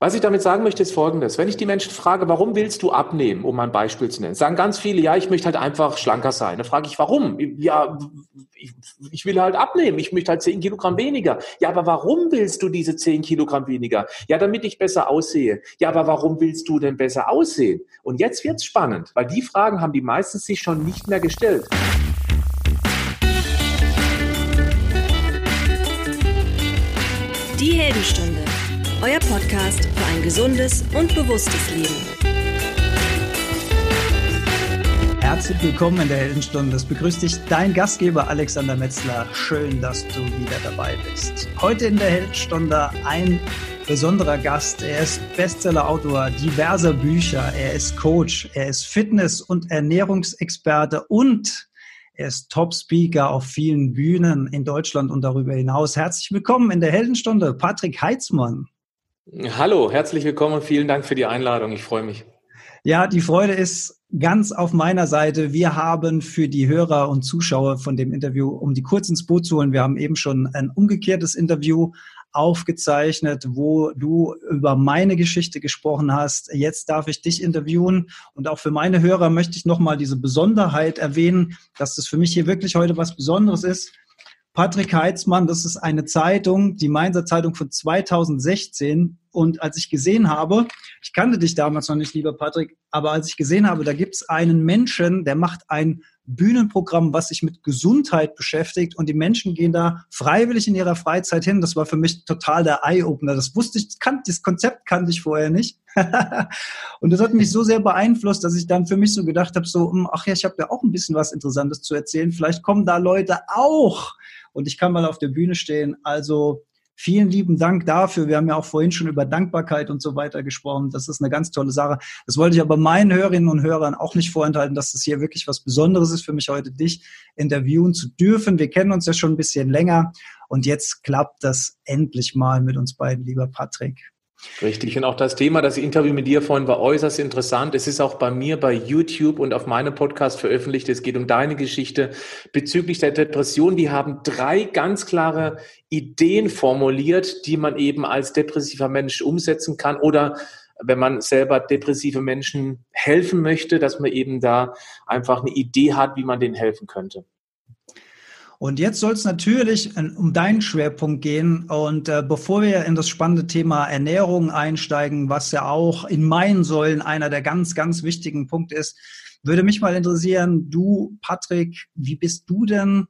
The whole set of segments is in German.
Was ich damit sagen möchte, ist Folgendes. Wenn ich die Menschen frage, warum willst du abnehmen, um ein Beispiel zu nennen, sagen ganz viele, ja, ich möchte halt einfach schlanker sein. Dann frage ich, warum? Ja, ich, ich will halt abnehmen. Ich möchte halt zehn Kilogramm weniger. Ja, aber warum willst du diese zehn Kilogramm weniger? Ja, damit ich besser aussehe. Ja, aber warum willst du denn besser aussehen? Und jetzt wird's spannend, weil die Fragen haben die meistens sich schon nicht mehr gestellt. Die Heldenstunde euer Podcast für ein gesundes und bewusstes Leben. Herzlich willkommen in der Heldenstunde. Es begrüßt dich dein Gastgeber Alexander Metzler. Schön, dass du wieder dabei bist. Heute in der Heldenstunde ein besonderer Gast. Er ist Bestsellerautor diverser Bücher. Er ist Coach. Er ist Fitness- und Ernährungsexperte und er ist Top-Speaker auf vielen Bühnen in Deutschland und darüber hinaus. Herzlich willkommen in der Heldenstunde, Patrick Heitzmann. Hallo, herzlich willkommen und vielen Dank für die Einladung. Ich freue mich. Ja, die Freude ist ganz auf meiner Seite. Wir haben für die Hörer und Zuschauer von dem Interview, um die kurz ins Boot zu holen, wir haben eben schon ein umgekehrtes Interview aufgezeichnet, wo du über meine Geschichte gesprochen hast. Jetzt darf ich dich interviewen und auch für meine Hörer möchte ich nochmal diese Besonderheit erwähnen, dass das für mich hier wirklich heute was Besonderes ist. Patrick Heitzmann, das ist eine Zeitung, die Mainzer Zeitung von 2016. Und als ich gesehen habe, ich kannte dich damals noch nicht, lieber Patrick, aber als ich gesehen habe, da gibt es einen Menschen, der macht ein Bühnenprogramm, was sich mit Gesundheit beschäftigt und die Menschen gehen da freiwillig in ihrer Freizeit hin. Das war für mich total der Eye-Opener. Das wusste ich, das, Konzept kannte ich vorher nicht. und das hat mich so sehr beeinflusst, dass ich dann für mich so gedacht habe, so, hm, ach ja, ich habe ja auch ein bisschen was Interessantes zu erzählen. Vielleicht kommen da Leute auch und ich kann mal auf der Bühne stehen. Also vielen lieben Dank dafür. Wir haben ja auch vorhin schon über Dankbarkeit und so weiter gesprochen. Das ist eine ganz tolle Sache. Das wollte ich aber meinen Hörerinnen und Hörern auch nicht vorenthalten, dass das hier wirklich was Besonderes ist für mich heute, dich interviewen zu dürfen. Wir kennen uns ja schon ein bisschen länger und jetzt klappt das endlich mal mit uns beiden, lieber Patrick. Richtig. Und auch das Thema, das Interview mit dir vorhin war äußerst interessant. Es ist auch bei mir bei YouTube und auf meinem Podcast veröffentlicht. Es geht um deine Geschichte bezüglich der Depression. Wir haben drei ganz klare Ideen formuliert, die man eben als depressiver Mensch umsetzen kann oder wenn man selber depressive Menschen helfen möchte, dass man eben da einfach eine Idee hat, wie man denen helfen könnte. Und jetzt soll es natürlich um deinen Schwerpunkt gehen. Und äh, bevor wir in das spannende Thema Ernährung einsteigen, was ja auch in meinen Säulen einer der ganz, ganz wichtigen Punkte ist, würde mich mal interessieren, du, Patrick, wie bist du denn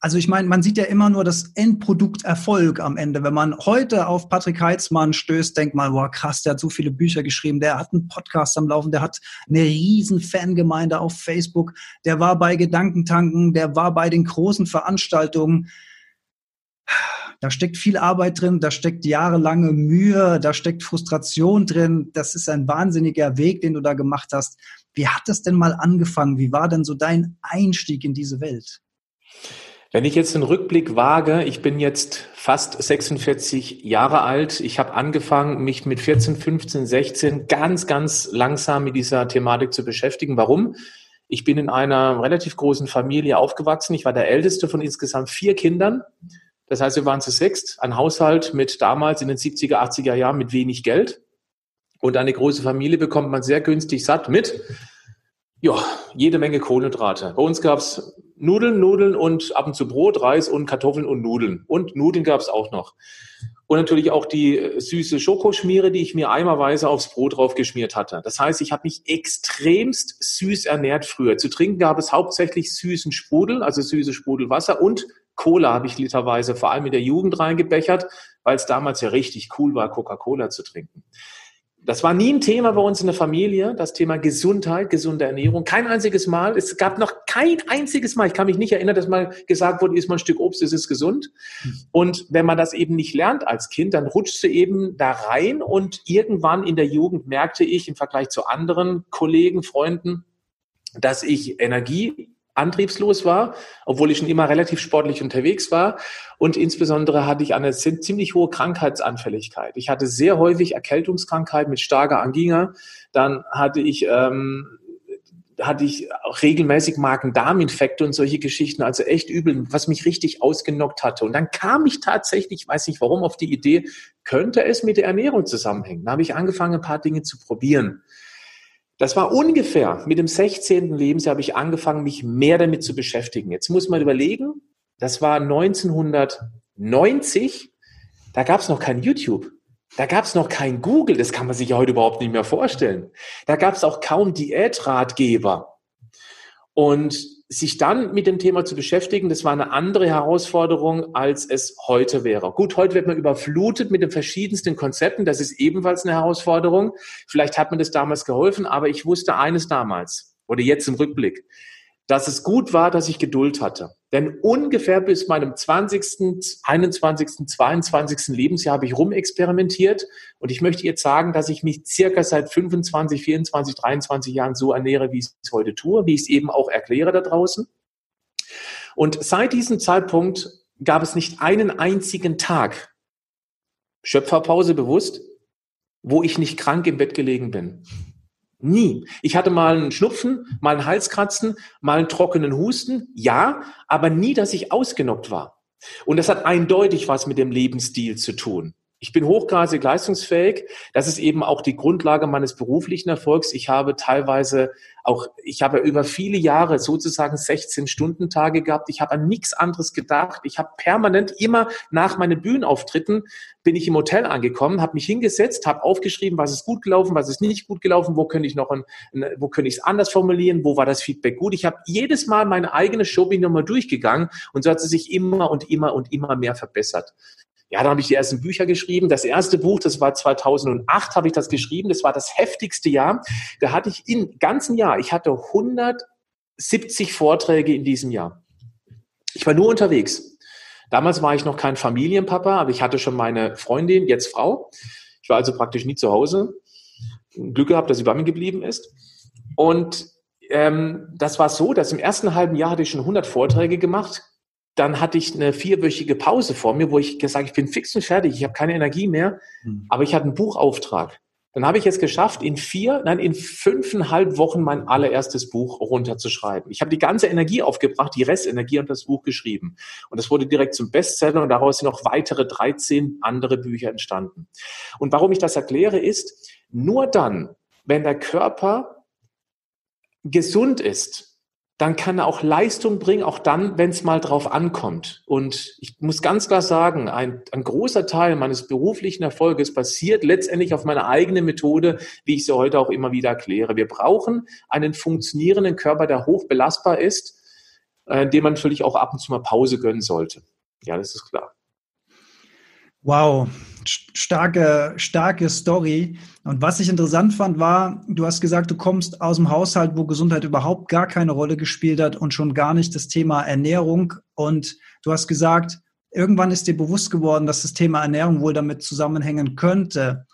also ich meine, man sieht ja immer nur das Endprodukt Erfolg am Ende. Wenn man heute auf Patrick Heitzmann stößt, denkt man, boah, krass, der hat so viele Bücher geschrieben, der hat einen Podcast am Laufen, der hat eine riesen Fangemeinde auf Facebook, der war bei Gedankentanken, der war bei den großen Veranstaltungen. Da steckt viel Arbeit drin, da steckt jahrelange Mühe, da steckt Frustration drin. Das ist ein wahnsinniger Weg, den du da gemacht hast. Wie hat das denn mal angefangen? Wie war denn so dein Einstieg in diese Welt? Wenn ich jetzt einen Rückblick wage, ich bin jetzt fast 46 Jahre alt. Ich habe angefangen, mich mit 14, 15, 16 ganz, ganz langsam mit dieser Thematik zu beschäftigen. Warum? Ich bin in einer relativ großen Familie aufgewachsen. Ich war der älteste von insgesamt vier Kindern. Das heißt, wir waren zu sechst. Ein Haushalt mit damals in den 70er, 80er Jahren mit wenig Geld. Und eine große Familie bekommt man sehr günstig satt mit. Ja, jede Menge Kohlenhydrate. Bei uns gab's Nudeln, Nudeln und ab und zu Brot, Reis und Kartoffeln und Nudeln. Und Nudeln gab's auch noch. Und natürlich auch die äh, süße Schokoschmiere, die ich mir eimerweise aufs Brot drauf geschmiert hatte. Das heißt, ich habe mich extremst süß ernährt früher. Zu trinken gab es hauptsächlich süßen Sprudel, also süße Sprudelwasser und Cola habe ich literweise vor allem in der Jugend reingebechert, weil es damals ja richtig cool war, Coca-Cola zu trinken. Das war nie ein Thema bei uns in der Familie, das Thema Gesundheit, gesunde Ernährung. Kein einziges Mal. Es gab noch kein einziges Mal. Ich kann mich nicht erinnern, dass mal gesagt wurde, isst mal ein Stück Obst, es ist gesund. Und wenn man das eben nicht lernt als Kind, dann rutscht du eben da rein und irgendwann in der Jugend merkte ich im Vergleich zu anderen Kollegen, Freunden, dass ich Energie antriebslos war, obwohl ich schon immer relativ sportlich unterwegs war. Und insbesondere hatte ich eine ziemlich hohe Krankheitsanfälligkeit. Ich hatte sehr häufig Erkältungskrankheit mit starker Angina. Dann hatte ich ähm, hatte ich auch regelmäßig Magen-Darm-Infekte und solche Geschichten, also echt übel, was mich richtig ausgenockt hatte. Und dann kam ich tatsächlich, weiß nicht warum, auf die Idee, könnte es mit der Ernährung zusammenhängen. Da habe ich angefangen, ein paar Dinge zu probieren. Das war ungefähr mit dem 16. Lebensjahr habe ich angefangen, mich mehr damit zu beschäftigen. Jetzt muss man überlegen, das war 1990, da gab es noch kein YouTube. Da gab es noch kein Google, das kann man sich ja heute überhaupt nicht mehr vorstellen. Da gab es auch kaum Diätratgeber. Und sich dann mit dem Thema zu beschäftigen, das war eine andere Herausforderung, als es heute wäre. Gut, heute wird man überflutet mit den verschiedensten Konzepten. Das ist ebenfalls eine Herausforderung. Vielleicht hat mir das damals geholfen, aber ich wusste eines damals oder jetzt im Rückblick dass es gut war, dass ich Geduld hatte. Denn ungefähr bis meinem 20., 21., 22. Lebensjahr habe ich rumexperimentiert und ich möchte jetzt sagen, dass ich mich circa seit 25, 24, 23 Jahren so ernähre, wie ich es heute tue, wie ich es eben auch erkläre da draußen. Und seit diesem Zeitpunkt gab es nicht einen einzigen Tag, Schöpferpause bewusst, wo ich nicht krank im Bett gelegen bin. Nie. Ich hatte mal einen Schnupfen, mal einen Halskratzen, mal einen trockenen Husten, ja, aber nie, dass ich ausgenockt war. Und das hat eindeutig was mit dem Lebensstil zu tun. Ich bin hochgradig leistungsfähig. Das ist eben auch die Grundlage meines beruflichen Erfolgs. Ich habe teilweise auch, ich habe über viele Jahre sozusagen 16-Stunden-Tage gehabt. Ich habe an nichts anderes gedacht. Ich habe permanent immer nach meinen Bühnenauftritten bin ich im Hotel angekommen, habe mich hingesetzt, habe aufgeschrieben, was ist gut gelaufen, was ist nicht gut gelaufen, wo könnte ich noch, ein, wo könnte ich es anders formulieren, wo war das Feedback gut. Ich habe jedes Mal meine eigene Show nochmal durchgegangen und so hat sie sich immer und immer und immer mehr verbessert. Ja, dann habe ich die ersten Bücher geschrieben. Das erste Buch, das war 2008, habe ich das geschrieben. Das war das heftigste Jahr. Da hatte ich im ganzen Jahr, ich hatte 170 Vorträge in diesem Jahr. Ich war nur unterwegs. Damals war ich noch kein Familienpapa, aber ich hatte schon meine Freundin, jetzt Frau. Ich war also praktisch nie zu Hause. Glück gehabt, dass sie bei mir geblieben ist. Und ähm, das war so, dass im ersten halben Jahr hatte ich schon 100 Vorträge gemacht dann hatte ich eine vierwöchige Pause vor mir, wo ich gesagt ich bin fix und fertig, ich habe keine Energie mehr, mhm. aber ich hatte einen Buchauftrag. Dann habe ich es geschafft, in vier, nein, in fünfeinhalb Wochen mein allererstes Buch runterzuschreiben. Ich habe die ganze Energie aufgebracht, die Restenergie und das Buch geschrieben. Und das wurde direkt zum Bestseller und daraus sind noch weitere 13 andere Bücher entstanden. Und warum ich das erkläre, ist, nur dann, wenn der Körper gesund ist, dann kann er auch Leistung bringen, auch dann, wenn es mal drauf ankommt. Und ich muss ganz klar sagen, ein, ein großer Teil meines beruflichen Erfolges basiert letztendlich auf meiner eigenen Methode, wie ich sie heute auch immer wieder erkläre. Wir brauchen einen funktionierenden Körper, der hoch belastbar ist, äh, dem man natürlich auch ab und zu mal Pause gönnen sollte. Ja, das ist klar. Wow, starke, starke Story. Und was ich interessant fand, war, du hast gesagt, du kommst aus dem Haushalt, wo Gesundheit überhaupt gar keine Rolle gespielt hat und schon gar nicht das Thema Ernährung. Und du hast gesagt, irgendwann ist dir bewusst geworden, dass das Thema Ernährung wohl damit zusammenhängen könnte.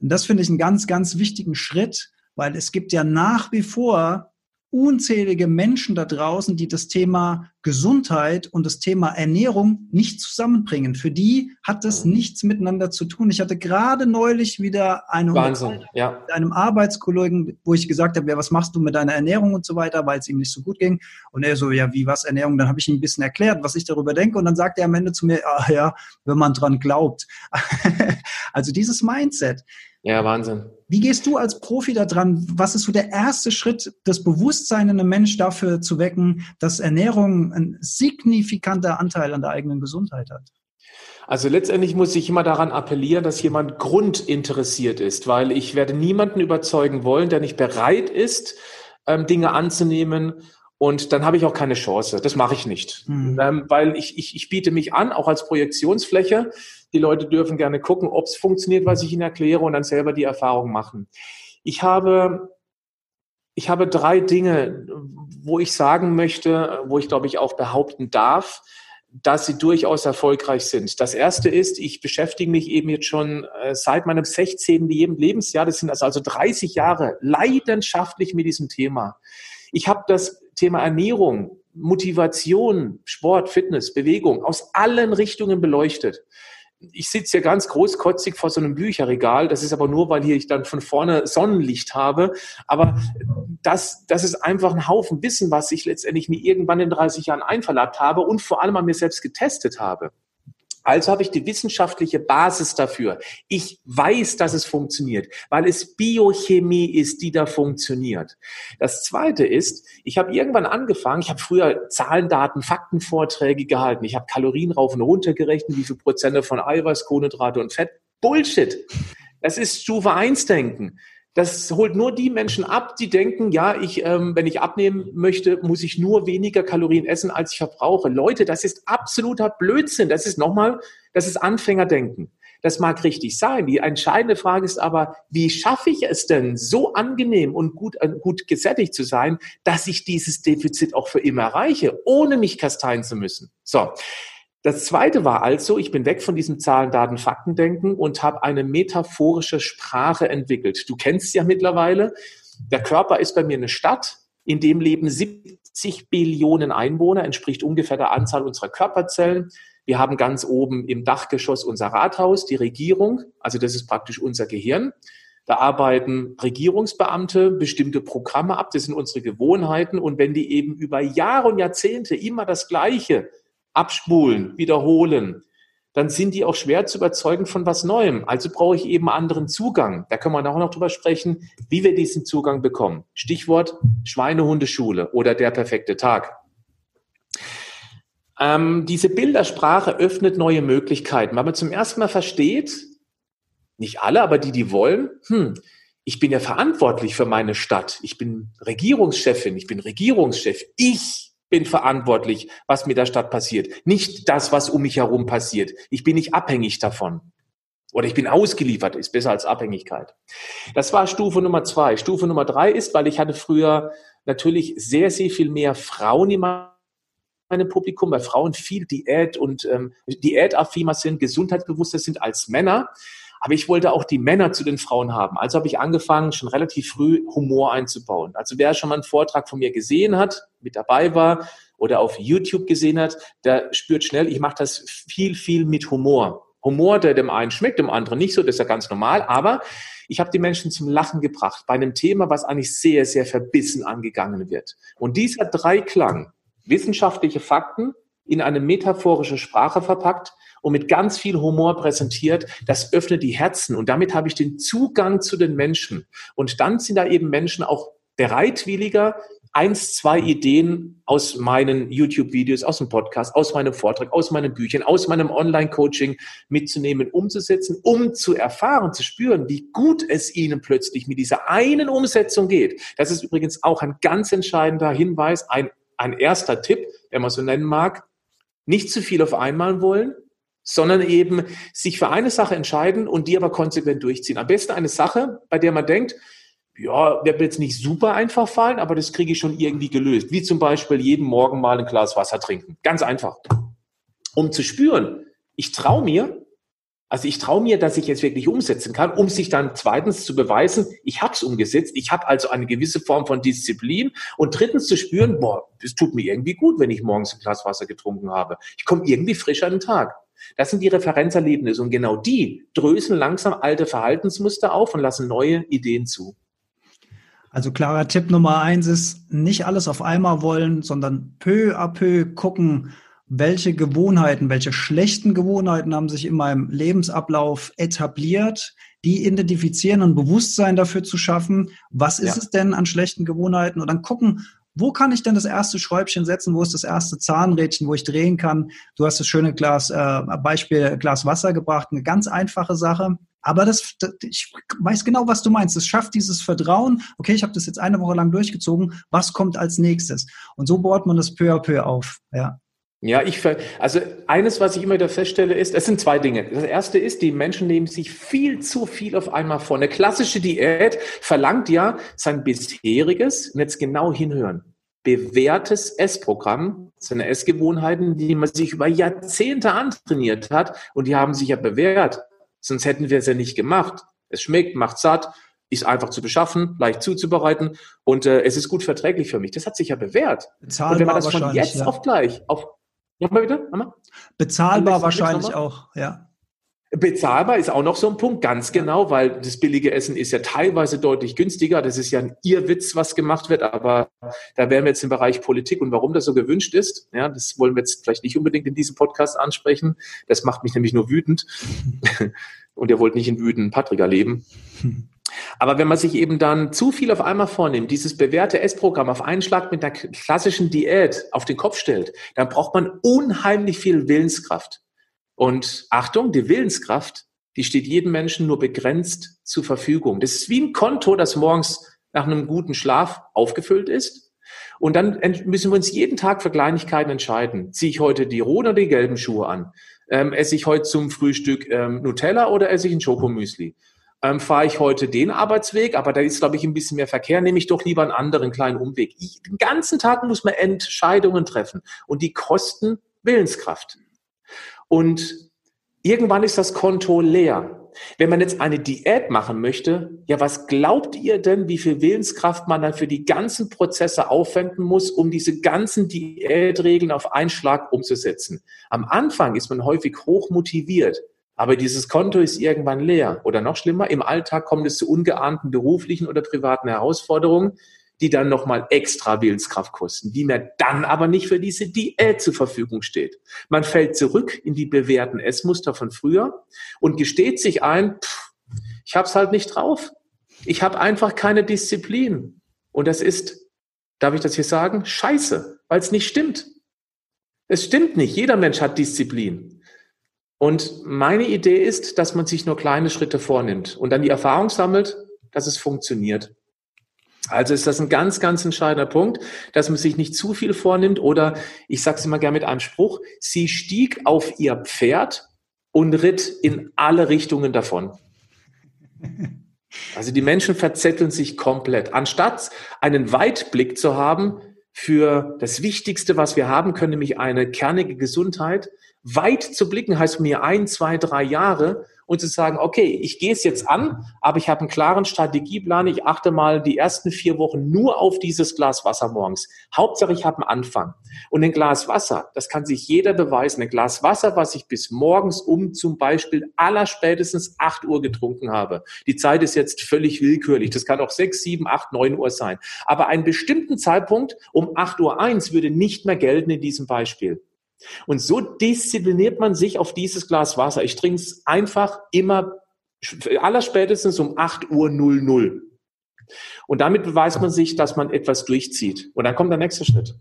Und das finde ich einen ganz, ganz wichtigen Schritt, weil es gibt ja nach wie vor unzählige Menschen da draußen, die das Thema Gesundheit und das Thema Ernährung nicht zusammenbringen. Für die hat das mhm. nichts miteinander zu tun. Ich hatte gerade neulich wieder eine Wahnsinn, ja. mit einem Arbeitskollegen, wo ich gesagt habe, ja, was machst du mit deiner Ernährung und so weiter, weil es ihm nicht so gut ging. Und er so, ja, wie was Ernährung? Dann habe ich ihm ein bisschen erklärt, was ich darüber denke. Und dann sagt er am Ende zu mir, ah, ja, wenn man dran glaubt. Also dieses Mindset. Ja, Wahnsinn. Wie gehst du als Profi da dran? Was ist so der erste Schritt, das Bewusstsein in einem Mensch dafür zu wecken, dass Ernährung ein signifikanter Anteil an der eigenen Gesundheit hat? Also letztendlich muss ich immer daran appellieren, dass jemand grundinteressiert ist, weil ich werde niemanden überzeugen wollen, der nicht bereit ist, ähm, Dinge anzunehmen und dann habe ich auch keine Chance. Das mache ich nicht. Mhm. Ähm, weil ich, ich, ich biete mich an, auch als Projektionsfläche. Die Leute dürfen gerne gucken, ob es funktioniert, was ich ihnen erkläre und dann selber die Erfahrung machen. Ich habe, ich habe drei Dinge, wo ich sagen möchte, wo ich glaube ich auch behaupten darf, dass sie durchaus erfolgreich sind. Das erste ist, ich beschäftige mich eben jetzt schon äh, seit meinem 16. Lebensjahr, das sind also 30 Jahre, leidenschaftlich mit diesem Thema. Ich habe das Thema Ernährung, Motivation, Sport, Fitness, Bewegung aus allen Richtungen beleuchtet. Ich sitze hier ganz großkotzig vor so einem Bücherregal. Das ist aber nur, weil hier ich dann von vorne Sonnenlicht habe. Aber das, das ist einfach ein Haufen Wissen, was ich letztendlich mir irgendwann in 30 Jahren einverleibt habe und vor allem an mir selbst getestet habe. Also habe ich die wissenschaftliche Basis dafür. Ich weiß, dass es funktioniert, weil es Biochemie ist, die da funktioniert. Das Zweite ist, ich habe irgendwann angefangen, ich habe früher Zahlen, Daten, Faktenvorträge gehalten. Ich habe Kalorien rauf und runter gerechnet, wie viel Prozent von Eiweiß, Kohlenhydrate und Fett. Bullshit. Das ist Stufe 1 Denken. Das holt nur die Menschen ab, die denken, ja, ich, ähm, wenn ich abnehmen möchte, muss ich nur weniger Kalorien essen, als ich verbrauche. Leute, das ist absoluter Blödsinn. Das ist nochmal, das ist Anfängerdenken. Das mag richtig sein. Die entscheidende Frage ist aber, wie schaffe ich es denn, so angenehm und gut, äh, gut gesättigt zu sein, dass ich dieses Defizit auch für immer erreiche, ohne mich kasteien zu müssen? So. Das zweite war also, ich bin weg von diesem Zahlen, Daten, Faktendenken und habe eine metaphorische Sprache entwickelt. Du kennst ja mittlerweile, der Körper ist bei mir eine Stadt, in dem leben 70 Billionen Einwohner, entspricht ungefähr der Anzahl unserer Körperzellen. Wir haben ganz oben im Dachgeschoss unser Rathaus, die Regierung, also das ist praktisch unser Gehirn. Da arbeiten Regierungsbeamte bestimmte Programme ab, das sind unsere Gewohnheiten. Und wenn die eben über Jahre und Jahrzehnte immer das Gleiche abspulen, wiederholen, dann sind die auch schwer zu überzeugen von was Neuem. Also brauche ich eben anderen Zugang. Da können wir auch noch drüber sprechen, wie wir diesen Zugang bekommen. Stichwort Schweinehundeschule oder der perfekte Tag. Ähm, diese Bildersprache öffnet neue Möglichkeiten, weil man zum ersten Mal versteht, nicht alle, aber die, die wollen, hm, ich bin ja verantwortlich für meine Stadt. Ich bin Regierungschefin, ich bin Regierungschef. Ich bin verantwortlich, was mit der Stadt passiert. Nicht das, was um mich herum passiert. Ich bin nicht abhängig davon. Oder ich bin ausgeliefert, ist besser als Abhängigkeit. Das war Stufe Nummer zwei. Stufe Nummer drei ist, weil ich hatte früher natürlich sehr, sehr viel mehr Frauen in meinem Publikum, weil Frauen viel Diät und ähm, Diätaffiner sind, gesundheitsbewusster sind als Männer. Aber ich wollte auch die Männer zu den Frauen haben. Also habe ich angefangen, schon relativ früh Humor einzubauen. Also wer schon mal einen Vortrag von mir gesehen hat, mit dabei war oder auf YouTube gesehen hat, der spürt schnell, ich mache das viel, viel mit Humor. Humor, der dem einen schmeckt, dem anderen nicht so, das ist ja ganz normal, aber ich habe die Menschen zum Lachen gebracht bei einem Thema, was eigentlich sehr, sehr verbissen angegangen wird. Und dieser Dreiklang, wissenschaftliche Fakten in eine metaphorische Sprache verpackt, und mit ganz viel Humor präsentiert, das öffnet die Herzen und damit habe ich den Zugang zu den Menschen. Und dann sind da eben Menschen auch bereitwilliger, eins, zwei Ideen aus meinen YouTube-Videos, aus dem Podcast, aus meinem Vortrag, aus meinen Büchern, aus meinem Online-Coaching mitzunehmen, umzusetzen, um zu erfahren, zu spüren, wie gut es ihnen plötzlich mit dieser einen Umsetzung geht. Das ist übrigens auch ein ganz entscheidender Hinweis, ein, ein erster Tipp, der man so nennen mag. Nicht zu viel auf einmal wollen, sondern eben sich für eine Sache entscheiden und die aber konsequent durchziehen. Am besten eine Sache, bei der man denkt, ja, wird mir jetzt nicht super einfach fallen, aber das kriege ich schon irgendwie gelöst. Wie zum Beispiel jeden Morgen mal ein Glas Wasser trinken. Ganz einfach. Um zu spüren, ich traue mir, also ich traue mir, dass ich jetzt wirklich umsetzen kann, um sich dann zweitens zu beweisen, ich habe es umgesetzt, ich habe also eine gewisse Form von Disziplin und drittens zu spüren, boah, das tut mir irgendwie gut, wenn ich morgens ein Glas Wasser getrunken habe. Ich komme irgendwie frisch an den Tag. Das sind die Referenzerlebnisse und genau die drösen langsam alte Verhaltensmuster auf und lassen neue Ideen zu. Also klarer Tipp Nummer eins ist, nicht alles auf einmal wollen, sondern peu à peu gucken, welche Gewohnheiten, welche schlechten Gewohnheiten haben sich in meinem Lebensablauf etabliert, die identifizieren und Bewusstsein dafür zu schaffen, was ist ja. es denn an schlechten Gewohnheiten und dann gucken, wo kann ich denn das erste Schräubchen setzen? Wo ist das erste Zahnrädchen, wo ich drehen kann? Du hast das schöne Glas, äh, Beispiel Glas Wasser gebracht, eine ganz einfache Sache. Aber das, das, ich weiß genau, was du meinst. Es schafft dieses Vertrauen. Okay, ich habe das jetzt eine Woche lang durchgezogen. Was kommt als nächstes? Und so baut man das peu à peu auf. Ja. Ja, ich, also eines, was ich immer wieder feststelle, ist, es sind zwei Dinge. Das erste ist, die Menschen nehmen sich viel zu viel auf einmal vor. Eine klassische Diät verlangt ja sein bisheriges, und jetzt genau hinhören, bewährtes Essprogramm, seine Essgewohnheiten, die man sich über Jahrzehnte antrainiert hat und die haben sich ja bewährt. Sonst hätten wir es ja nicht gemacht. Es schmeckt, macht satt, ist einfach zu beschaffen, leicht zuzubereiten und äh, es ist gut verträglich für mich. Das hat sich ja bewährt. Bezahlbar und wenn man das von jetzt ja. auf gleich auf Nochmal bitte? Nochmal? Bezahlbar wahrscheinlich auch, ja. Bezahlbar ist auch noch so ein Punkt, ganz genau, weil das billige Essen ist ja teilweise deutlich günstiger. Das ist ja ein Irrwitz, was gemacht wird, aber da wären wir jetzt im Bereich Politik und warum das so gewünscht ist. Ja, das wollen wir jetzt vielleicht nicht unbedingt in diesem Podcast ansprechen. Das macht mich nämlich nur wütend. Und ihr wollt nicht in wütenden Patrick erleben. Aber wenn man sich eben dann zu viel auf einmal vornimmt, dieses bewährte Essprogramm auf einen Schlag mit einer klassischen Diät auf den Kopf stellt, dann braucht man unheimlich viel Willenskraft. Und Achtung, die Willenskraft, die steht jedem Menschen nur begrenzt zur Verfügung. Das ist wie ein Konto, das morgens nach einem guten Schlaf aufgefüllt ist. Und dann müssen wir uns jeden Tag für Kleinigkeiten entscheiden. Ziehe ich heute die roten oder die gelben Schuhe an? Ähm, esse ich heute zum Frühstück ähm, Nutella oder esse ich ein Schokomüsli? Ähm, fahre ich heute den Arbeitsweg, aber da ist, glaube ich, ein bisschen mehr Verkehr, nehme ich doch lieber einen anderen kleinen Umweg. Ich, den ganzen Tag muss man Entscheidungen treffen und die kosten Willenskraft. Und irgendwann ist das Konto leer. Wenn man jetzt eine Diät machen möchte, ja, was glaubt ihr denn, wie viel Willenskraft man dann für die ganzen Prozesse aufwenden muss, um diese ganzen Diätregeln auf einen Schlag umzusetzen? Am Anfang ist man häufig hoch motiviert. Aber dieses Konto ist irgendwann leer. Oder noch schlimmer, im Alltag kommt es zu ungeahnten beruflichen oder privaten Herausforderungen, die dann nochmal extra Willenskraft kosten, die mir dann aber nicht für diese Diät zur Verfügung steht. Man fällt zurück in die bewährten Essmuster von früher und gesteht sich ein, pff, ich hab's halt nicht drauf. Ich habe einfach keine Disziplin. Und das ist, darf ich das hier sagen, scheiße, weil es nicht stimmt. Es stimmt nicht. Jeder Mensch hat Disziplin. Und meine Idee ist, dass man sich nur kleine Schritte vornimmt und dann die Erfahrung sammelt, dass es funktioniert. Also ist das ein ganz, ganz entscheidender Punkt, dass man sich nicht zu viel vornimmt oder ich sage es immer gerne mit einem Spruch, sie stieg auf ihr Pferd und ritt in alle Richtungen davon. Also die Menschen verzetteln sich komplett. Anstatt einen Weitblick zu haben für das Wichtigste, was wir haben können, nämlich eine kernige Gesundheit, weit zu blicken heißt mir ein, zwei, drei Jahre und zu sagen, okay, ich gehe es jetzt an, aber ich habe einen klaren Strategieplan. Ich achte mal die ersten vier Wochen nur auf dieses Glas Wasser morgens. Hauptsache, ich habe einen Anfang. Und ein Glas Wasser, das kann sich jeder beweisen. Ein Glas Wasser, was ich bis morgens um zum Beispiel aller spätestens acht Uhr getrunken habe. Die Zeit ist jetzt völlig willkürlich. Das kann auch sechs, sieben, acht, neun Uhr sein. Aber einen bestimmten Zeitpunkt um acht Uhr eins würde nicht mehr gelten in diesem Beispiel. Und so diszipliniert man sich auf dieses Glas Wasser. Ich trinke es einfach immer, allerspätestens um 8 Uhr 00. Und damit beweist man sich, dass man etwas durchzieht. Und dann kommt der nächste Schritt.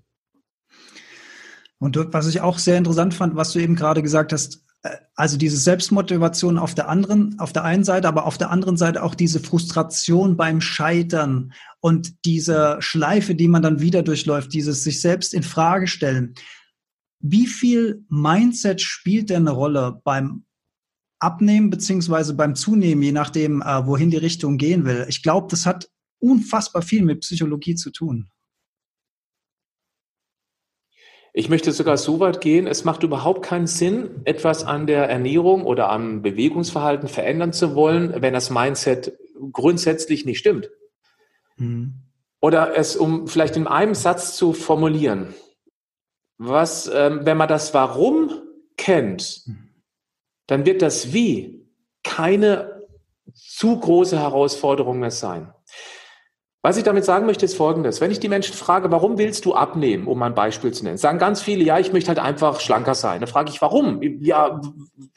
Und was ich auch sehr interessant fand, was du eben gerade gesagt hast, äh, also diese Selbstmotivation auf der anderen, auf der einen Seite, aber auf der anderen Seite auch diese Frustration beim Scheitern und diese Schleife, die man dann wieder durchläuft, dieses sich selbst in Frage stellen. Wie viel Mindset spielt denn eine Rolle beim Abnehmen beziehungsweise beim Zunehmen, je nachdem, äh, wohin die Richtung gehen will? Ich glaube, das hat unfassbar viel mit Psychologie zu tun. Ich möchte sogar so weit gehen, es macht überhaupt keinen Sinn, etwas an der Ernährung oder am Bewegungsverhalten verändern zu wollen, wenn das Mindset grundsätzlich nicht stimmt. Mhm. Oder es, um vielleicht in einem Satz zu formulieren, was, ähm, wenn man das Warum kennt, dann wird das Wie keine zu große Herausforderung mehr sein. Was ich damit sagen möchte, ist Folgendes. Wenn ich die Menschen frage, warum willst du abnehmen, um ein Beispiel zu nennen, sagen ganz viele, ja, ich möchte halt einfach schlanker sein. Dann frage ich, warum? Ja,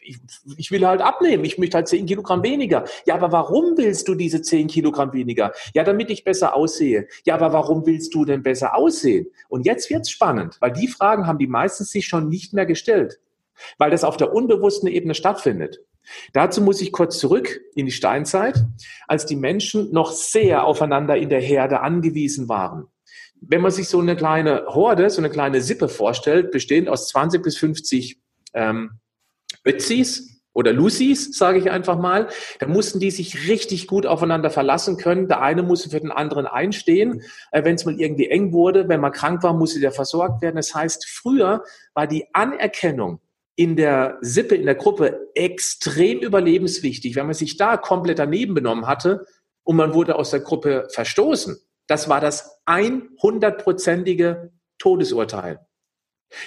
ich, ich will halt abnehmen. Ich möchte halt zehn Kilogramm weniger. Ja, aber warum willst du diese zehn Kilogramm weniger? Ja, damit ich besser aussehe. Ja, aber warum willst du denn besser aussehen? Und jetzt wird's spannend, weil die Fragen haben die meistens sich schon nicht mehr gestellt, weil das auf der unbewussten Ebene stattfindet. Dazu muss ich kurz zurück in die Steinzeit, als die Menschen noch sehr aufeinander in der Herde angewiesen waren. Wenn man sich so eine kleine Horde, so eine kleine Sippe vorstellt, bestehend aus 20 bis 50 ähm, Ötzis oder Lucis, sage ich einfach mal, dann mussten die sich richtig gut aufeinander verlassen können. Der eine musste für den anderen einstehen. Äh, wenn es mal irgendwie eng wurde, wenn man krank war, musste der versorgt werden. Das heißt, früher war die Anerkennung in der Sippe, in der Gruppe extrem überlebenswichtig. Wenn man sich da komplett daneben benommen hatte und man wurde aus der Gruppe verstoßen, das war das 100-prozentige Todesurteil.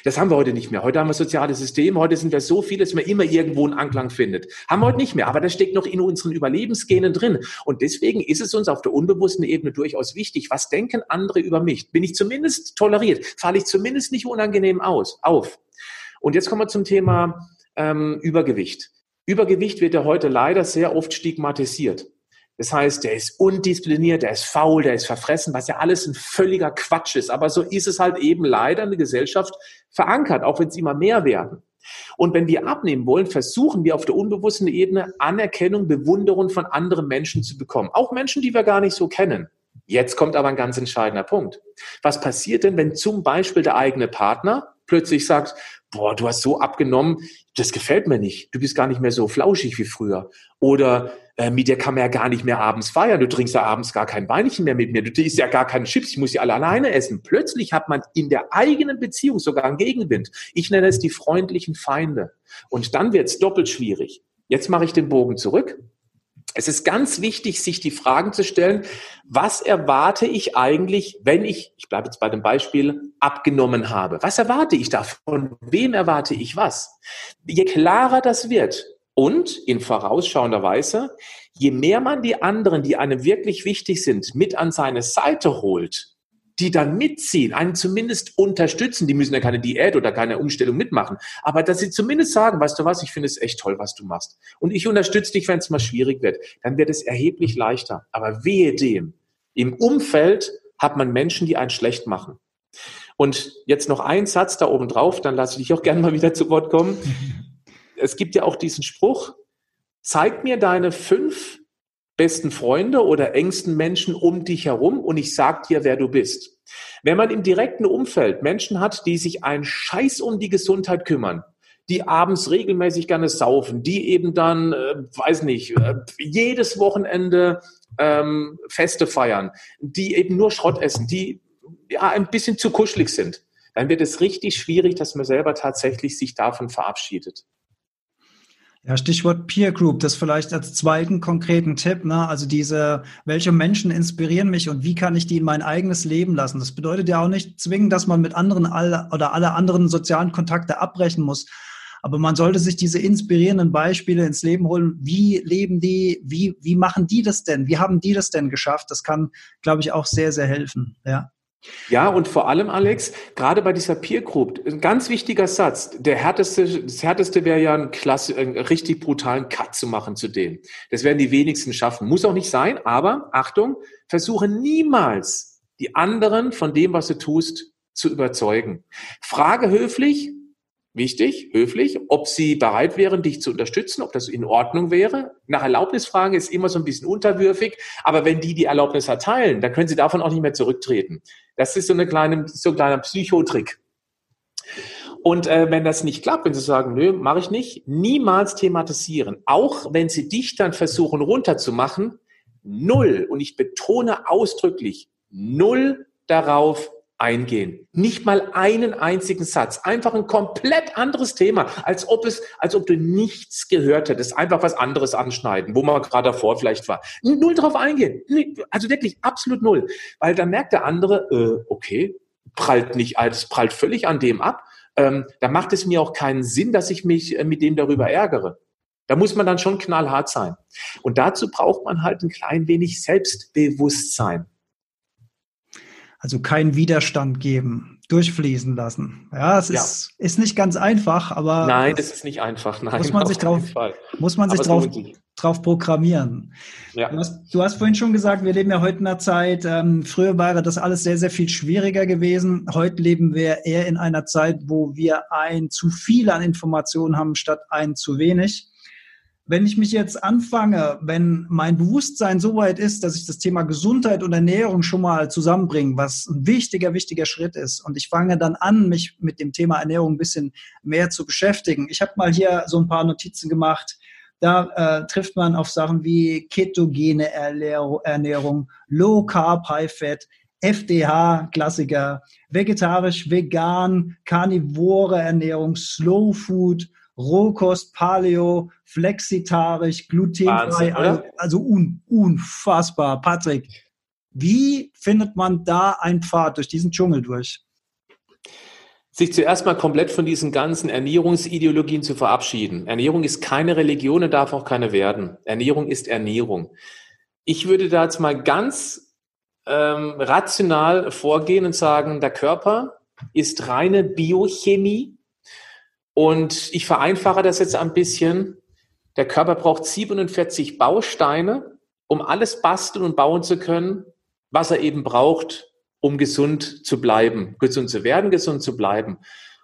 Das haben wir heute nicht mehr. Heute haben wir soziale Systeme. Heute sind wir so viele, dass man immer irgendwo einen Anklang findet. Haben wir heute nicht mehr. Aber das steckt noch in unseren Überlebensgenen drin. Und deswegen ist es uns auf der unbewussten Ebene durchaus wichtig. Was denken andere über mich? Bin ich zumindest toleriert? Falle ich zumindest nicht unangenehm aus, auf? Und jetzt kommen wir zum Thema ähm, Übergewicht. Übergewicht wird ja heute leider sehr oft stigmatisiert. Das heißt, der ist undiszipliniert, der ist faul, der ist verfressen, was ja alles ein völliger Quatsch ist. Aber so ist es halt eben leider in der Gesellschaft verankert, auch wenn es immer mehr werden. Und wenn wir abnehmen wollen, versuchen wir auf der unbewussten Ebene Anerkennung, Bewunderung von anderen Menschen zu bekommen. Auch Menschen, die wir gar nicht so kennen. Jetzt kommt aber ein ganz entscheidender Punkt. Was passiert denn, wenn zum Beispiel der eigene Partner plötzlich sagt, boah, du hast so abgenommen, das gefällt mir nicht. Du bist gar nicht mehr so flauschig wie früher. Oder äh, mit dir kann man ja gar nicht mehr abends feiern. Du trinkst ja abends gar kein Weinchen mehr mit mir. Du isst ja gar keine Chips. Ich muss sie alle alleine essen. Plötzlich hat man in der eigenen Beziehung sogar einen Gegenwind. Ich nenne es die freundlichen Feinde. Und dann wird es doppelt schwierig. Jetzt mache ich den Bogen zurück. Es ist ganz wichtig, sich die Fragen zu stellen, was erwarte ich eigentlich, wenn ich, ich bleibe jetzt bei dem Beispiel, abgenommen habe? Was erwarte ich davon? Wem erwarte ich was? Je klarer das wird und in vorausschauender Weise, je mehr man die anderen, die einem wirklich wichtig sind, mit an seine Seite holt, die dann mitziehen, einen zumindest unterstützen. Die müssen ja keine Diät oder keine Umstellung mitmachen, aber dass sie zumindest sagen, weißt du was, ich finde es echt toll, was du machst. Und ich unterstütze dich, wenn es mal schwierig wird. Dann wird es erheblich leichter. Aber wehe dem. Im Umfeld hat man Menschen, die einen schlecht machen. Und jetzt noch ein Satz da oben drauf, dann lasse ich dich auch gerne mal wieder zu Wort kommen. Es gibt ja auch diesen Spruch, zeig mir deine fünf besten Freunde oder engsten Menschen um dich herum und ich sag dir, wer du bist. Wenn man im direkten Umfeld Menschen hat, die sich einen Scheiß um die Gesundheit kümmern, die abends regelmäßig gerne saufen, die eben dann, äh, weiß nicht, äh, jedes Wochenende ähm, Feste feiern, die eben nur Schrott essen, die ja ein bisschen zu kuschelig sind, dann wird es richtig schwierig, dass man selber tatsächlich sich davon verabschiedet. Ja, Stichwort Peer Group, das vielleicht als zweiten konkreten Tipp, ne? Also diese, welche Menschen inspirieren mich und wie kann ich die in mein eigenes Leben lassen? Das bedeutet ja auch nicht zwingend, dass man mit anderen alle oder alle anderen sozialen Kontakte abbrechen muss. Aber man sollte sich diese inspirierenden Beispiele ins Leben holen. Wie leben die? Wie, wie machen die das denn? Wie haben die das denn geschafft? Das kann, glaube ich, auch sehr, sehr helfen. Ja. Ja, und vor allem, Alex, gerade bei dieser Peer Group, ein ganz wichtiger Satz. Der härteste, das härteste wäre ja ein Klasse, einen richtig brutalen Cut zu machen zu dem. Das werden die wenigsten schaffen. Muss auch nicht sein, aber Achtung, versuche niemals die anderen von dem, was du tust, zu überzeugen. Frage höflich, wichtig, höflich, ob sie bereit wären, dich zu unterstützen, ob das in Ordnung wäre. Nach Erlaubnis fragen ist immer so ein bisschen unterwürfig, aber wenn die die Erlaubnis erteilen, dann können sie davon auch nicht mehr zurücktreten. Das ist so, eine kleine, so ein kleiner Psychotrick. Und äh, wenn das nicht klappt, wenn sie sagen, nö, mache ich nicht, niemals thematisieren. Auch wenn sie dich dann versuchen runterzumachen, null, und ich betone ausdrücklich, null darauf eingehen. Nicht mal einen einzigen Satz. Einfach ein komplett anderes Thema, als ob es, als ob du nichts gehört hättest. Einfach was anderes anschneiden, wo man gerade davor vielleicht war. Null drauf eingehen. Also wirklich absolut null. Weil dann merkt der andere, äh, okay, prallt nicht, es prallt völlig an dem ab. Ähm, da macht es mir auch keinen Sinn, dass ich mich äh, mit dem darüber ärgere. Da muss man dann schon knallhart sein. Und dazu braucht man halt ein klein wenig Selbstbewusstsein. Also keinen Widerstand geben, durchfließen lassen. Ja, es ist, ja. ist nicht ganz einfach, aber. Nein, das ist nicht einfach. Nein, muss man sich drauf, muss man sich drauf, drauf programmieren. Ja. Du, hast, du hast vorhin schon gesagt, wir leben ja heute in einer Zeit, ähm, früher wäre das alles sehr, sehr viel schwieriger gewesen. Heute leben wir eher in einer Zeit, wo wir ein zu viel an Informationen haben, statt ein zu wenig. Wenn ich mich jetzt anfange, wenn mein Bewusstsein so weit ist, dass ich das Thema Gesundheit und Ernährung schon mal zusammenbringe, was ein wichtiger, wichtiger Schritt ist, und ich fange dann an, mich mit dem Thema Ernährung ein bisschen mehr zu beschäftigen. Ich habe mal hier so ein paar Notizen gemacht. Da äh, trifft man auf Sachen wie ketogene Ernährung, Low Carb, High Fat, FDH, Klassiker, vegetarisch, vegan, karnivore Ernährung, Slow Food, Rohkost, Paleo, flexitarisch, glutenfrei, also, also un, unfassbar. Patrick, wie findet man da einen Pfad durch diesen Dschungel durch? sich zuerst mal komplett von diesen ganzen Ernährungsideologien zu verabschieden. Ernährung ist keine Religion und darf auch keine werden. Ernährung ist Ernährung. Ich würde da jetzt mal ganz ähm, rational vorgehen und sagen, der Körper ist reine Biochemie und ich vereinfache das jetzt ein bisschen. Der Körper braucht 47 Bausteine, um alles basteln und bauen zu können, was er eben braucht, um gesund zu bleiben, gesund zu werden, gesund zu bleiben.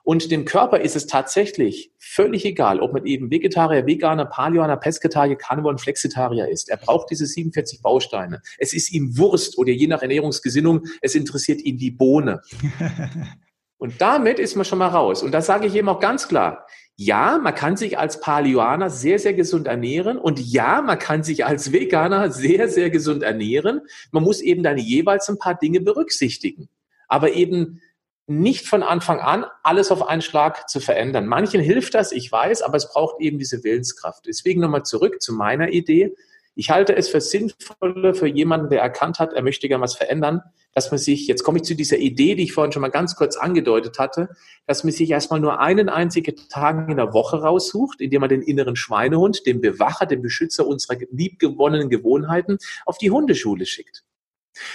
Und dem Körper ist es tatsächlich völlig egal, ob man eben Vegetarier, Veganer, Paleoner, Pesketarier, Carnivore und Flexitarier ist. Er braucht diese 47 Bausteine. Es ist ihm Wurst oder je nach Ernährungsgesinnung, es interessiert ihn die Bohne. Und damit ist man schon mal raus. Und das sage ich eben auch ganz klar. Ja, man kann sich als Paleoaner sehr, sehr gesund ernähren. Und ja, man kann sich als Veganer sehr, sehr gesund ernähren. Man muss eben dann jeweils ein paar Dinge berücksichtigen. Aber eben nicht von Anfang an alles auf einen Schlag zu verändern. Manchen hilft das, ich weiß, aber es braucht eben diese Willenskraft. Deswegen nochmal zurück zu meiner Idee. Ich halte es für sinnvoller für jemanden, der erkannt hat, er möchte gerne was verändern, dass man sich, jetzt komme ich zu dieser Idee, die ich vorhin schon mal ganz kurz angedeutet hatte, dass man sich erstmal nur einen einzigen Tag in der Woche raussucht, indem man den inneren Schweinehund, den Bewacher, den Beschützer unserer liebgewonnenen Gewohnheiten auf die Hundeschule schickt.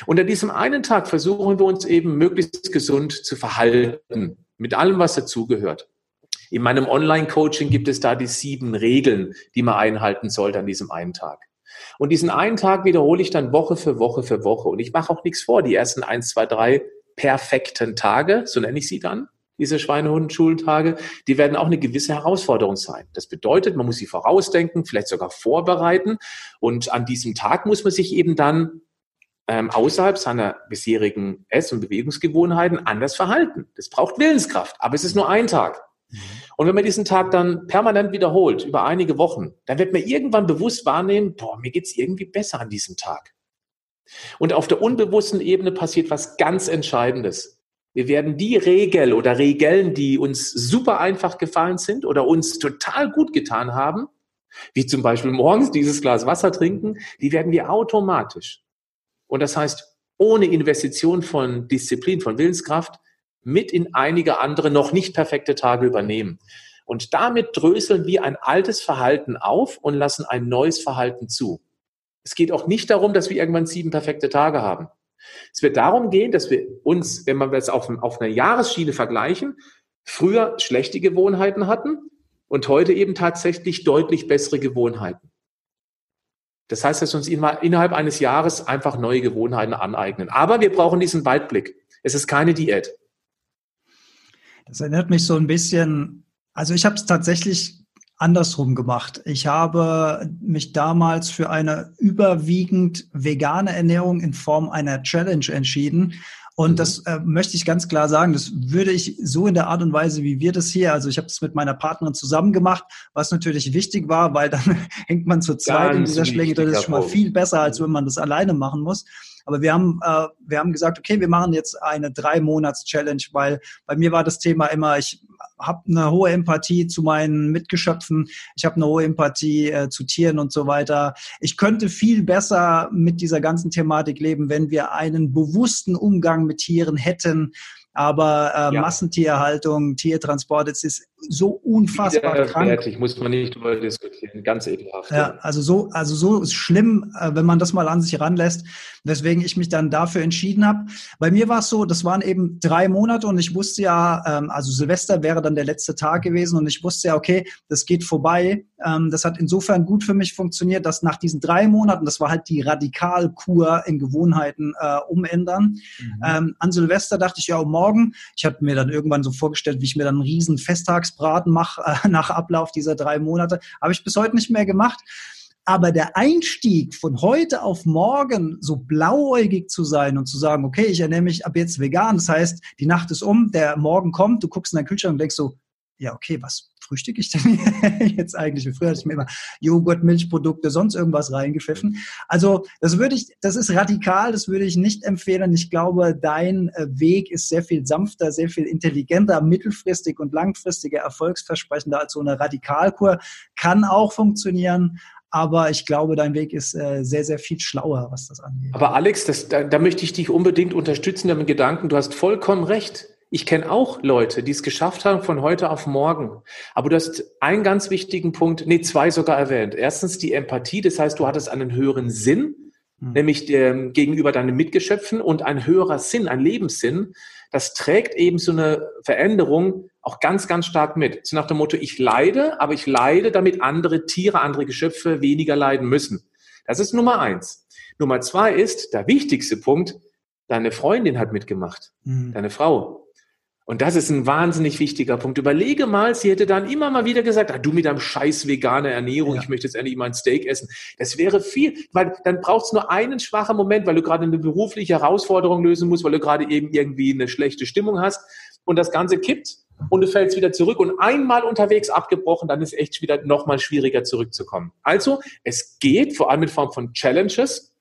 Und an diesem einen Tag versuchen wir uns eben möglichst gesund zu verhalten, mit allem, was dazugehört. In meinem Online-Coaching gibt es da die sieben Regeln, die man einhalten sollte an diesem einen Tag. Und diesen einen Tag wiederhole ich dann Woche für Woche für Woche. Und ich mache auch nichts vor. Die ersten eins, zwei, drei perfekten Tage, so nenne ich sie dann, diese Schweinehund-Schultage, die werden auch eine gewisse Herausforderung sein. Das bedeutet, man muss sie vorausdenken, vielleicht sogar vorbereiten. Und an diesem Tag muss man sich eben dann ähm, außerhalb seiner bisherigen Ess- und Bewegungsgewohnheiten anders verhalten. Das braucht Willenskraft, aber es ist nur ein Tag. Mhm. Und wenn man diesen Tag dann permanent wiederholt, über einige Wochen, dann wird man irgendwann bewusst wahrnehmen, boah, mir geht's irgendwie besser an diesem Tag. Und auf der unbewussten Ebene passiert was ganz Entscheidendes. Wir werden die Regel oder Regeln, die uns super einfach gefallen sind oder uns total gut getan haben, wie zum Beispiel morgens dieses Glas Wasser trinken, die werden wir automatisch. Und das heißt, ohne Investition von Disziplin, von Willenskraft, mit in einige andere noch nicht perfekte Tage übernehmen. Und damit dröseln wir ein altes Verhalten auf und lassen ein neues Verhalten zu. Es geht auch nicht darum, dass wir irgendwann sieben perfekte Tage haben. Es wird darum gehen, dass wir uns, wenn wir das auf, auf einer Jahresschiene vergleichen, früher schlechte Gewohnheiten hatten und heute eben tatsächlich deutlich bessere Gewohnheiten. Das heißt, dass wir uns innerhalb eines Jahres einfach neue Gewohnheiten aneignen. Aber wir brauchen diesen Weitblick. Es ist keine Diät. Das erinnert mich so ein bisschen, also ich habe es tatsächlich andersrum gemacht. Ich habe mich damals für eine überwiegend vegane Ernährung in Form einer Challenge entschieden. Und mhm. das äh, möchte ich ganz klar sagen, das würde ich so in der Art und Weise, wie wir das hier, also ich habe es mit meiner Partnerin zusammen gemacht, was natürlich wichtig war, weil dann hängt man zu zweit ganz in dieser Schlinge, das ist schon mal viel besser, als wenn man das alleine machen muss. Aber wir haben, äh, wir haben gesagt, okay, wir machen jetzt eine drei Monats Challenge, weil bei mir war das Thema immer, ich habe eine hohe Empathie zu meinen Mitgeschöpfen, ich habe eine hohe Empathie äh, zu Tieren und so weiter. Ich könnte viel besser mit dieser ganzen Thematik leben, wenn wir einen bewussten Umgang mit Tieren hätten, aber äh, ja. Massentierhaltung, Tiertransport, es ist so unfassbar krank. muss man nicht darüber diskutieren, ganz ekelhaft. Ja, also so, also so ist schlimm, äh, wenn man das mal an sich ranlässt. Weswegen ich mich dann dafür entschieden habe. Bei mir war es so, das waren eben drei Monate und ich wusste ja, ähm, also Silvester wäre dann der letzte Tag gewesen und ich wusste ja, okay, das geht vorbei. Ähm, das hat insofern gut für mich funktioniert, dass nach diesen drei Monaten, das war halt die Radikalkur in Gewohnheiten äh, umändern. Mhm. Ähm, an Silvester dachte ich ja, morgen, ich hatte mir dann irgendwann so vorgestellt, wie ich mir dann einen riesen Festtagsbraten mache äh, nach Ablauf dieser drei Monate. Habe ich bis heute nicht mehr gemacht. Aber der Einstieg von heute auf morgen so blauäugig zu sein und zu sagen, okay, ich ernähre mich ab jetzt vegan, das heißt, die Nacht ist um, der Morgen kommt, du guckst in deinen Kühlschrank und denkst so, ja, okay, was frühstücke ich denn jetzt eigentlich? Früher hatte ich mir immer Joghurt, Milchprodukte, sonst irgendwas reingepfiffen. Also das würde ich, das ist radikal, das würde ich nicht empfehlen. Ich glaube, dein äh, Weg ist sehr viel sanfter, sehr viel intelligenter, mittelfristig und langfristiger, erfolgsversprechender als so eine Radikalkur. Kann auch funktionieren, aber ich glaube, dein Weg ist äh, sehr, sehr viel schlauer, was das angeht. Aber Alex, das, da, da möchte ich dich unbedingt unterstützen, damit Gedanken, du hast vollkommen recht. Ich kenne auch Leute, die es geschafft haben von heute auf morgen. Aber du hast einen ganz wichtigen Punkt, nee, zwei sogar erwähnt. Erstens die Empathie, das heißt, du hattest einen höheren Sinn, mhm. nämlich dem, gegenüber deinen Mitgeschöpfen und ein höherer Sinn, ein Lebenssinn. Das trägt eben so eine Veränderung auch ganz, ganz stark mit. So nach dem Motto, ich leide, aber ich leide, damit andere Tiere, andere Geschöpfe weniger leiden müssen. Das ist Nummer eins. Nummer zwei ist, der wichtigste Punkt, deine Freundin hat mitgemacht, mhm. deine Frau. Und das ist ein wahnsinnig wichtiger Punkt. Überlege mal, sie hätte dann immer mal wieder gesagt, ah, du mit deinem scheiß vegane Ernährung, ja. ich möchte jetzt endlich mal ein Steak essen. Das wäre viel, weil dann braucht es nur einen schwachen Moment, weil du gerade eine berufliche Herausforderung lösen musst, weil du gerade eben irgendwie eine schlechte Stimmung hast und das Ganze kippt und du fällst wieder zurück und einmal unterwegs abgebrochen, dann ist echt wieder nochmal schwieriger zurückzukommen. Also es geht vor allem in Form von Challenges,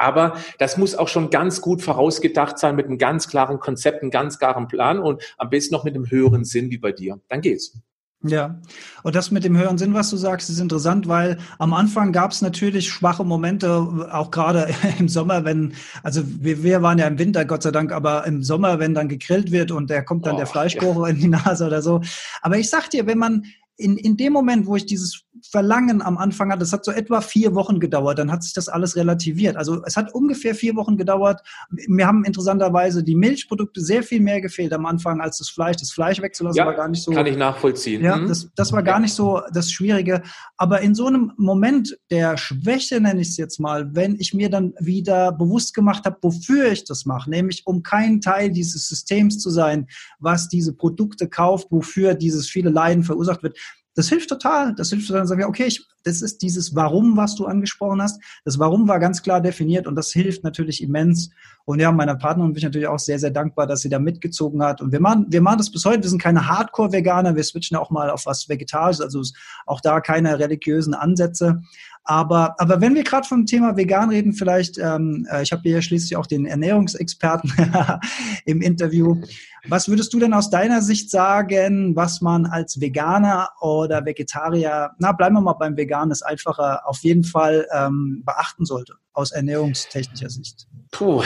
aber das muss auch schon ganz gut vorausgedacht sein mit einem ganz klaren Konzept, einem ganz klaren Plan und am besten noch mit einem höheren Sinn wie bei dir. Dann geht's. Ja, und das mit dem höheren Sinn, was du sagst, ist interessant, weil am Anfang gab es natürlich schwache Momente, auch gerade im Sommer, wenn, also wir, wir waren ja im Winter, Gott sei Dank, aber im Sommer, wenn dann gegrillt wird und da kommt dann oh, der Fleischgeruch ja. in die Nase oder so. Aber ich sag dir, wenn man in, in dem Moment, wo ich dieses Verlangen am Anfang hatte, das hat so etwa vier Wochen gedauert, dann hat sich das alles relativiert. Also es hat ungefähr vier Wochen gedauert. Mir haben interessanterweise die Milchprodukte sehr viel mehr gefehlt am Anfang als das Fleisch. Das Fleisch wegzulassen ja, war gar nicht so. Kann ich nachvollziehen. Ja, mhm. das, das war gar nicht so das Schwierige. Aber in so einem Moment der Schwäche, nenne ich es jetzt mal, wenn ich mir dann wieder bewusst gemacht habe, wofür ich das mache, nämlich um kein Teil dieses Systems zu sein, was diese Produkte kauft, wofür dieses viele Leiden verursacht wird, das hilft total. Das hilft total. Dann sagen wir, okay, ich, das ist dieses Warum, was du angesprochen hast. Das Warum war ganz klar definiert und das hilft natürlich immens. Und ja, meiner Partnerin bin ich natürlich auch sehr, sehr dankbar, dass sie da mitgezogen hat. Und wir machen, wir machen das bis heute. Wir sind keine Hardcore-Veganer. Wir switchen auch mal auf was Vegetarisches. Also auch da keine religiösen Ansätze. Aber, aber wenn wir gerade vom Thema vegan reden, vielleicht, ähm, äh, ich habe hier schließlich auch den Ernährungsexperten im Interview. Was würdest du denn aus deiner Sicht sagen, was man als Veganer oder Vegetarier, na bleiben wir mal beim Veganen, ist einfacher, auf jeden Fall ähm, beachten sollte, aus ernährungstechnischer Sicht? Puh,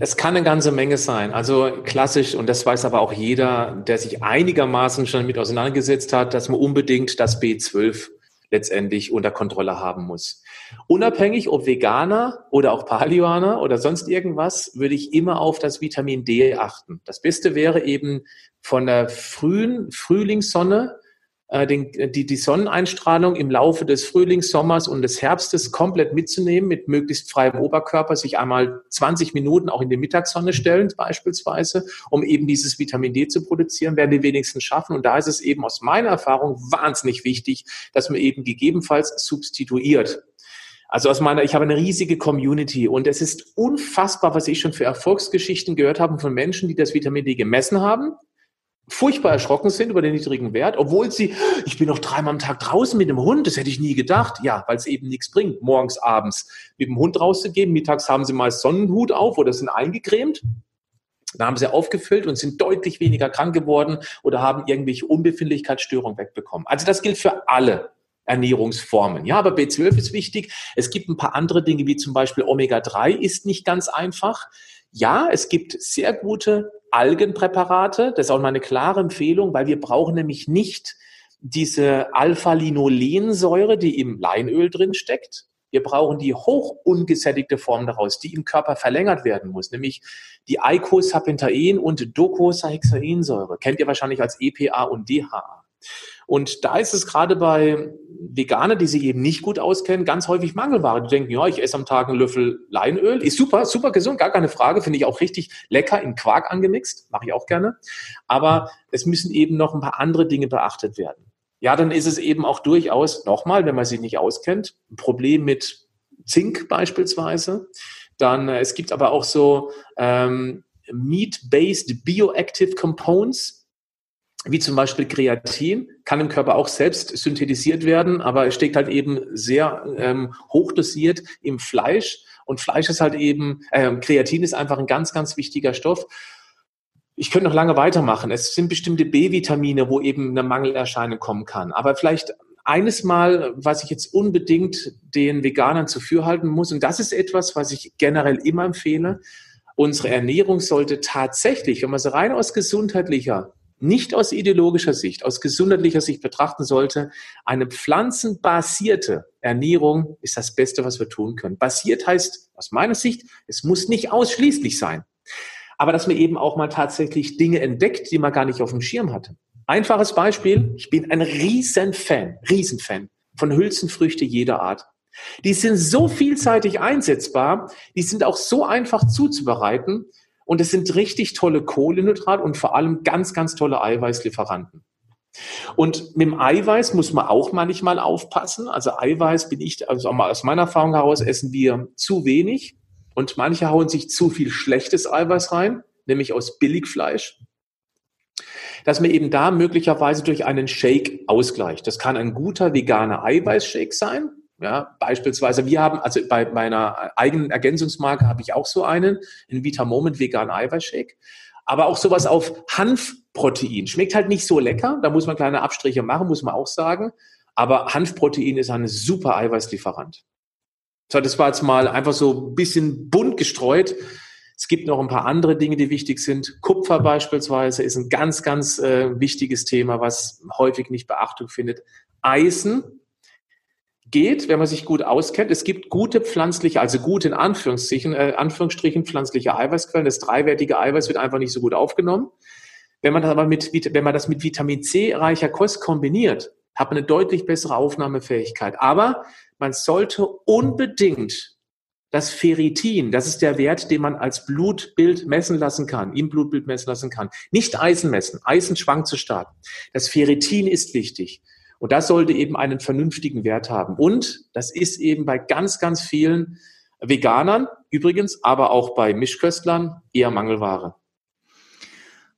es kann eine ganze Menge sein. Also klassisch, und das weiß aber auch jeder, der sich einigermaßen schon damit auseinandergesetzt hat, dass man unbedingt das B12 letztendlich unter Kontrolle haben muss. Unabhängig ob Veganer oder auch Paleoaner oder sonst irgendwas, würde ich immer auf das Vitamin D achten. Das Beste wäre eben von der frühen Frühlingssonne den, die, die Sonneneinstrahlung im Laufe des Frühlings, Sommers und des Herbstes komplett mitzunehmen, mit möglichst freiem Oberkörper, sich einmal 20 Minuten auch in die Mittagssonne stellen, beispielsweise, um eben dieses Vitamin D zu produzieren, werden die wenigsten schaffen. Und da ist es eben aus meiner Erfahrung wahnsinnig wichtig, dass man eben gegebenenfalls substituiert. Also aus meiner, ich habe eine riesige Community und es ist unfassbar, was ich schon für Erfolgsgeschichten gehört habe von Menschen, die das Vitamin D gemessen haben, furchtbar erschrocken sind über den niedrigen Wert, obwohl sie, ich bin noch dreimal am Tag draußen mit dem Hund, das hätte ich nie gedacht. Ja, weil es eben nichts bringt, morgens, abends mit dem Hund rauszugehen. Mittags haben sie meist Sonnenhut auf oder sind eingecremt. Da haben sie aufgefüllt und sind deutlich weniger krank geworden oder haben irgendwelche Unbefindlichkeitsstörungen wegbekommen. Also das gilt für alle Ernährungsformen. Ja, aber B12 ist wichtig. Es gibt ein paar andere Dinge, wie zum Beispiel Omega-3 ist nicht ganz einfach. Ja, es gibt sehr gute Algenpräparate. Das ist auch meine klare Empfehlung, weil wir brauchen nämlich nicht diese Alpha-Linolensäure, die im Leinöl drin steckt. Wir brauchen die hoch ungesättigte Form daraus, die im Körper verlängert werden muss, nämlich die Eicosapentaen und Docosahexaensäure. Kennt ihr wahrscheinlich als EPA und DHA. Und da ist es gerade bei Veganer, die sich eben nicht gut auskennen, ganz häufig Mangelware. Die denken, ja, ich esse am Tag einen Löffel Leinöl. Ist super, super gesund, gar keine Frage. Finde ich auch richtig lecker in Quark angemixt. Mache ich auch gerne. Aber es müssen eben noch ein paar andere Dinge beachtet werden. Ja, dann ist es eben auch durchaus, nochmal, wenn man sich nicht auskennt, ein Problem mit Zink beispielsweise. Dann, äh, es gibt aber auch so ähm, Meat-Based Bioactive Components, wie zum Beispiel Kreatin, kann im Körper auch selbst synthetisiert werden, aber es steckt halt eben sehr ähm, hochdosiert im Fleisch. Und Fleisch ist halt eben, äh, Kreatin ist einfach ein ganz, ganz wichtiger Stoff. Ich könnte noch lange weitermachen. Es sind bestimmte B-Vitamine, wo eben eine Mangelerscheinung kommen kann. Aber vielleicht eines Mal, was ich jetzt unbedingt den Veganern zu halten muss, und das ist etwas, was ich generell immer empfehle, unsere Ernährung sollte tatsächlich, wenn man sie rein aus gesundheitlicher, nicht aus ideologischer Sicht, aus gesundheitlicher Sicht betrachten sollte, eine pflanzenbasierte Ernährung ist das Beste, was wir tun können. Basiert heißt aus meiner Sicht, es muss nicht ausschließlich sein, aber dass man eben auch mal tatsächlich Dinge entdeckt, die man gar nicht auf dem Schirm hatte. Einfaches Beispiel, ich bin ein Riesenfan, Riesenfan von Hülsenfrüchte jeder Art. Die sind so vielseitig einsetzbar, die sind auch so einfach zuzubereiten und es sind richtig tolle Kohlenhydrat und vor allem ganz, ganz tolle Eiweißlieferanten. Und mit dem Eiweiß muss man auch manchmal aufpassen. Also Eiweiß bin ich, also aus meiner Erfahrung heraus essen wir zu wenig und manche hauen sich zu viel schlechtes Eiweiß rein, nämlich aus Billigfleisch dass man eben da möglicherweise durch einen Shake ausgleicht. Das kann ein guter veganer Eiweißshake sein. Ja, beispielsweise, wir haben, also bei meiner eigenen Ergänzungsmarke habe ich auch so einen, in Vita Moment vegan Eiweißshake. Aber auch sowas auf Hanfprotein. Schmeckt halt nicht so lecker, da muss man kleine Abstriche machen, muss man auch sagen. Aber Hanfprotein ist ein super Eiweißlieferant. So, das war jetzt mal einfach so ein bisschen bunt gestreut. Es gibt noch ein paar andere Dinge, die wichtig sind. Kupfer beispielsweise ist ein ganz, ganz äh, wichtiges Thema, was häufig nicht Beachtung findet. Eisen geht, wenn man sich gut auskennt. Es gibt gute pflanzliche, also gute in Anführungsstrichen, äh, Anführungsstrichen pflanzliche Eiweißquellen. Das dreiwertige Eiweiß wird einfach nicht so gut aufgenommen. Wenn man das aber mit, wenn man das mit Vitamin C reicher Kost kombiniert, hat man eine deutlich bessere Aufnahmefähigkeit. Aber man sollte unbedingt das Ferritin, das ist der Wert, den man als Blutbild messen lassen kann, im Blutbild messen lassen kann. Nicht Eisen messen. Eisen schwankt zu stark. Das Ferritin ist wichtig. Und das sollte eben einen vernünftigen Wert haben. Und das ist eben bei ganz, ganz vielen Veganern übrigens, aber auch bei Mischköstlern eher Mangelware.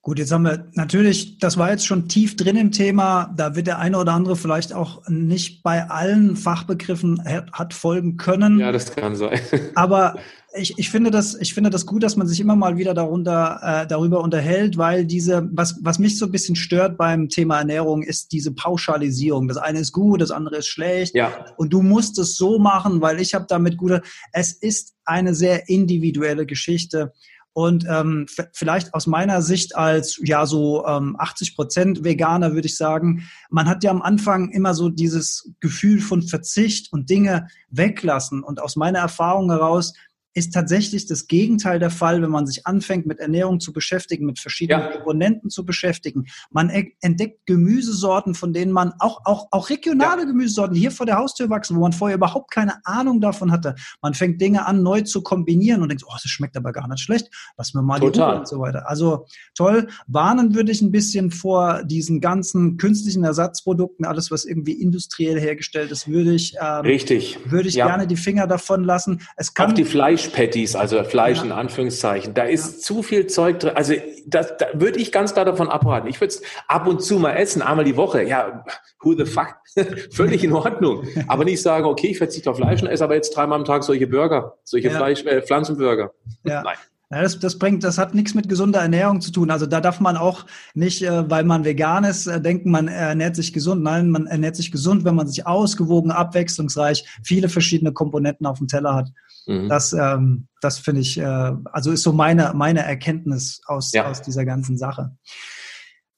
Gut, jetzt haben wir natürlich, das war jetzt schon tief drin im Thema. Da wird der eine oder andere vielleicht auch nicht bei allen Fachbegriffen hat folgen können. Ja, das kann sein. Aber ich, ich finde das, ich finde das gut, dass man sich immer mal wieder darunter, äh, darüber unterhält, weil diese, was, was mich so ein bisschen stört beim Thema Ernährung, ist diese Pauschalisierung. Das eine ist gut, das andere ist schlecht. Ja. Und du musst es so machen, weil ich habe damit gute. Es ist eine sehr individuelle Geschichte. Und ähm, vielleicht aus meiner Sicht als ja so ähm, 80 Prozent Veganer würde ich sagen, man hat ja am Anfang immer so dieses Gefühl von Verzicht und Dinge weglassen. Und aus meiner Erfahrung heraus ist tatsächlich das Gegenteil der Fall, wenn man sich anfängt, mit Ernährung zu beschäftigen, mit verschiedenen ja. Komponenten zu beschäftigen. Man entdeckt Gemüsesorten, von denen man auch, auch, auch regionale ja. Gemüsesorten, hier vor der Haustür wachsen, wo man vorher überhaupt keine Ahnung davon hatte. Man fängt Dinge an, neu zu kombinieren und denkt, oh, das schmeckt aber gar nicht schlecht. Lass mir mal Total. die Ruhe und so weiter. Also toll. Warnen würde ich ein bisschen vor diesen ganzen künstlichen Ersatzprodukten, alles, was irgendwie industriell hergestellt ist, würde ich, ähm, Richtig. würde ich ja. gerne die Finger davon lassen. Es kann, auch die Fleisch Fleischpatties, also Fleisch ja. in Anführungszeichen. Da ist ja. zu viel Zeug drin. Also das, da würde ich ganz klar davon abraten. Ich würde es ab und zu mal essen, einmal die Woche. Ja, who the fuck? Völlig in Ordnung. Aber nicht sagen, okay, ich verzichte auf Fleisch und esse aber jetzt dreimal am Tag solche Burger, solche ja. Fleisch, äh, Pflanzenburger. Ja. Nein. Ja, das, das bringt, das hat nichts mit gesunder Ernährung zu tun. Also da darf man auch nicht, äh, weil man vegan ist, äh, denken, man ernährt sich gesund. Nein, man ernährt sich gesund, wenn man sich ausgewogen, abwechslungsreich, viele verschiedene Komponenten auf dem Teller hat. Mhm. Das, ähm, das finde ich, äh, also ist so meine, meine Erkenntnis aus, ja. aus dieser ganzen Sache.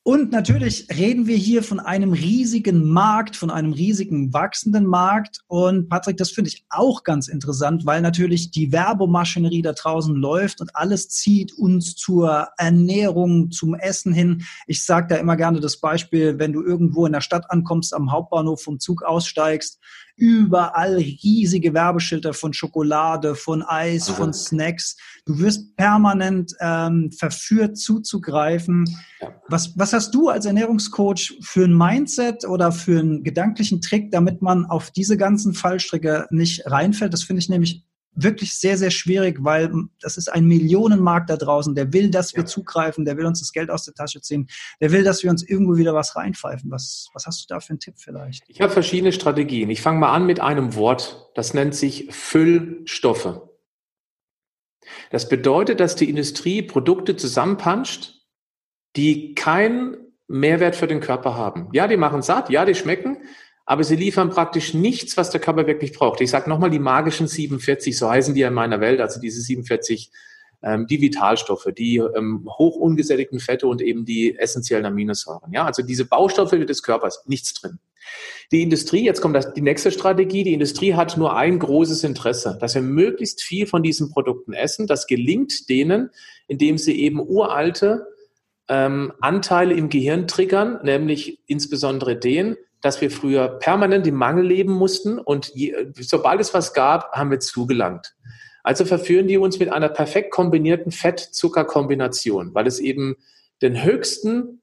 Und natürlich reden wir hier von einem riesigen Markt, von einem riesigen wachsenden Markt. Und Patrick, das finde ich auch ganz interessant, weil natürlich die Werbemaschinerie da draußen läuft und alles zieht uns zur Ernährung, zum Essen hin. Ich sage da immer gerne das Beispiel, wenn du irgendwo in der Stadt ankommst, am Hauptbahnhof vom Zug aussteigst, überall riesige Werbeschilder von Schokolade, von Eis, Aha. von Snacks. Du wirst permanent ähm, verführt zuzugreifen. Ja. Was, was hast du als Ernährungscoach für ein Mindset oder für einen gedanklichen Trick, damit man auf diese ganzen Fallstricke nicht reinfällt? Das finde ich nämlich wirklich sehr, sehr schwierig, weil das ist ein Millionenmarkt da draußen, der will, dass wir ja. zugreifen, der will uns das Geld aus der Tasche ziehen, der will, dass wir uns irgendwo wieder was reinpfeifen. Was, was hast du da für einen Tipp vielleicht? Ich habe verschiedene Strategien. Ich fange mal an mit einem Wort, das nennt sich Füllstoffe. Das bedeutet, dass die Industrie Produkte zusammenpanscht, die keinen Mehrwert für den Körper haben. Ja, die machen satt, ja, die schmecken, aber sie liefern praktisch nichts, was der Körper wirklich braucht. Ich sage nochmal die magischen 47, so heißen die in meiner Welt, also diese 47 ähm, die Vitalstoffe, die ähm, hoch ungesättigten Fette und eben die essentiellen Aminosäuren. Ja, also diese Baustoffe des Körpers, nichts drin. Die Industrie, jetzt kommt das, die nächste Strategie, die Industrie hat nur ein großes Interesse, dass wir möglichst viel von diesen Produkten essen. Das gelingt denen, indem sie eben uralte ähm, Anteile im Gehirn triggern, nämlich insbesondere den, dass wir früher permanent im Mangel leben mussten und je, sobald es was gab, haben wir zugelangt. Also verführen die uns mit einer perfekt kombinierten Fett-Zucker-Kombination, weil es eben den höchsten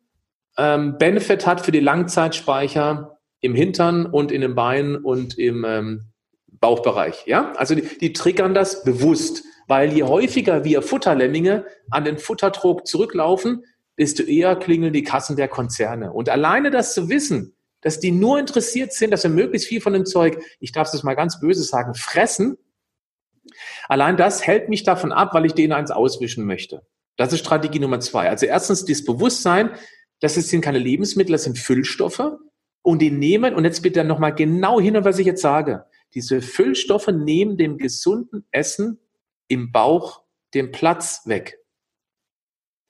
ähm, Benefit hat für die Langzeitspeicher im Hintern und in den Beinen und im ähm, Bauchbereich. Ja, also die, die triggern das bewusst, weil je häufiger wir Futterlemminge an den Futtertrog zurücklaufen, desto eher klingeln die Kassen der Konzerne. Und alleine das zu wissen, dass die nur interessiert sind, dass wir möglichst viel von dem Zeug, ich darf es mal ganz böse sagen, fressen, allein das hält mich davon ab, weil ich denen eins auswischen möchte. Das ist Strategie Nummer zwei. Also erstens das Bewusstsein, dass es sind keine Lebensmittel, das sind Füllstoffe und die nehmen, und jetzt bitte nochmal genau hin, was ich jetzt sage, diese Füllstoffe nehmen dem gesunden Essen im Bauch den Platz weg.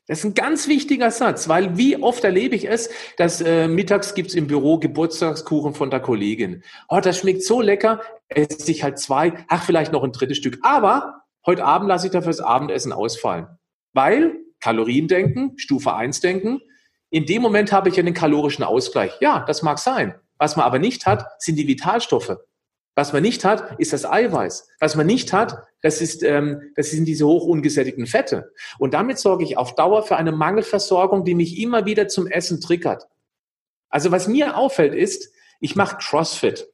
Das ist ein ganz wichtiger Satz, weil wie oft erlebe ich es, dass äh, mittags gibt's im Büro Geburtstagskuchen von der Kollegin. Oh, das schmeckt so lecker, esse ich halt zwei, ach, vielleicht noch ein drittes Stück. Aber heute Abend lasse ich dafür das Abendessen ausfallen. Weil Kalorien denken, Stufe 1 denken, in dem Moment habe ich den kalorischen Ausgleich. Ja, das mag sein. Was man aber nicht hat, sind die Vitalstoffe. Was man nicht hat, ist das Eiweiß. Was man nicht hat, das, ist, ähm, das sind diese hoch ungesättigten Fette. Und damit sorge ich auf Dauer für eine Mangelversorgung, die mich immer wieder zum Essen triggert. Also was mir auffällt ist, ich mache CrossFit.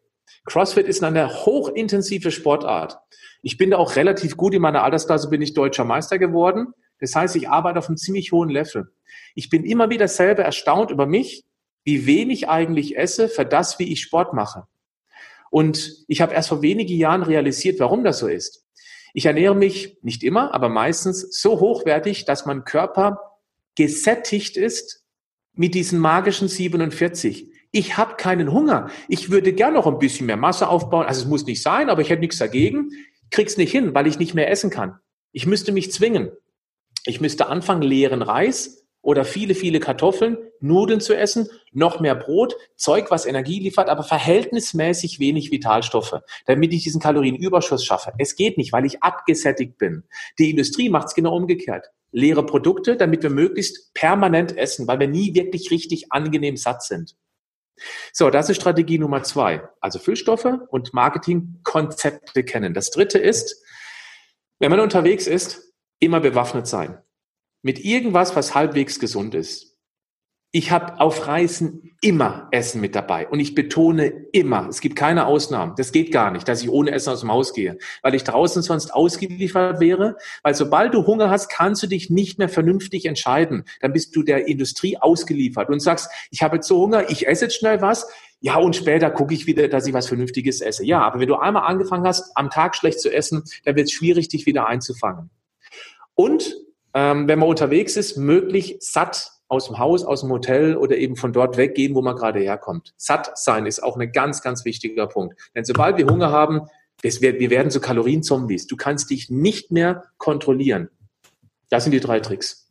CrossFit ist eine hochintensive Sportart. Ich bin da auch relativ gut. In meiner Altersklasse bin ich deutscher Meister geworden. Das heißt, ich arbeite auf einem ziemlich hohen Level. Ich bin immer wieder selber erstaunt über mich, wie wenig eigentlich esse für das, wie ich Sport mache. Und ich habe erst vor wenigen Jahren realisiert, warum das so ist. Ich ernähre mich nicht immer, aber meistens so hochwertig, dass mein Körper gesättigt ist mit diesen magischen 47. Ich habe keinen Hunger. Ich würde gern noch ein bisschen mehr Masse aufbauen. Also es muss nicht sein, aber ich hätte nichts dagegen. Krieg's nicht hin, weil ich nicht mehr essen kann. Ich müsste mich zwingen. Ich müsste anfangen, leeren Reis oder viele, viele Kartoffeln, Nudeln zu essen, noch mehr Brot, Zeug, was Energie liefert, aber verhältnismäßig wenig Vitalstoffe, damit ich diesen Kalorienüberschuss schaffe. Es geht nicht, weil ich abgesättigt bin. Die Industrie macht es genau umgekehrt. Leere Produkte, damit wir möglichst permanent essen, weil wir nie wirklich richtig angenehm satt sind. So, das ist Strategie Nummer zwei. Also Füllstoffe und Marketingkonzepte kennen. Das dritte ist, wenn man unterwegs ist, immer bewaffnet sein mit irgendwas, was halbwegs gesund ist. Ich habe auf Reisen immer Essen mit dabei und ich betone immer, es gibt keine Ausnahmen. Das geht gar nicht, dass ich ohne Essen aus dem Haus gehe, weil ich draußen sonst ausgeliefert wäre. Weil sobald du Hunger hast, kannst du dich nicht mehr vernünftig entscheiden. Dann bist du der Industrie ausgeliefert und sagst, ich habe jetzt so Hunger, ich esse jetzt schnell was. Ja, und später gucke ich wieder, dass ich was Vernünftiges esse. Ja, aber wenn du einmal angefangen hast, am Tag schlecht zu essen, dann wird es schwierig, dich wieder einzufangen. Und ähm, wenn man unterwegs ist, möglich satt aus dem Haus, aus dem Hotel oder eben von dort weggehen, wo man gerade herkommt. Satt sein ist auch ein ganz, ganz wichtiger Punkt. Denn sobald wir Hunger haben, wir werden zu Kalorienzombies. Du kannst dich nicht mehr kontrollieren. Das sind die drei Tricks.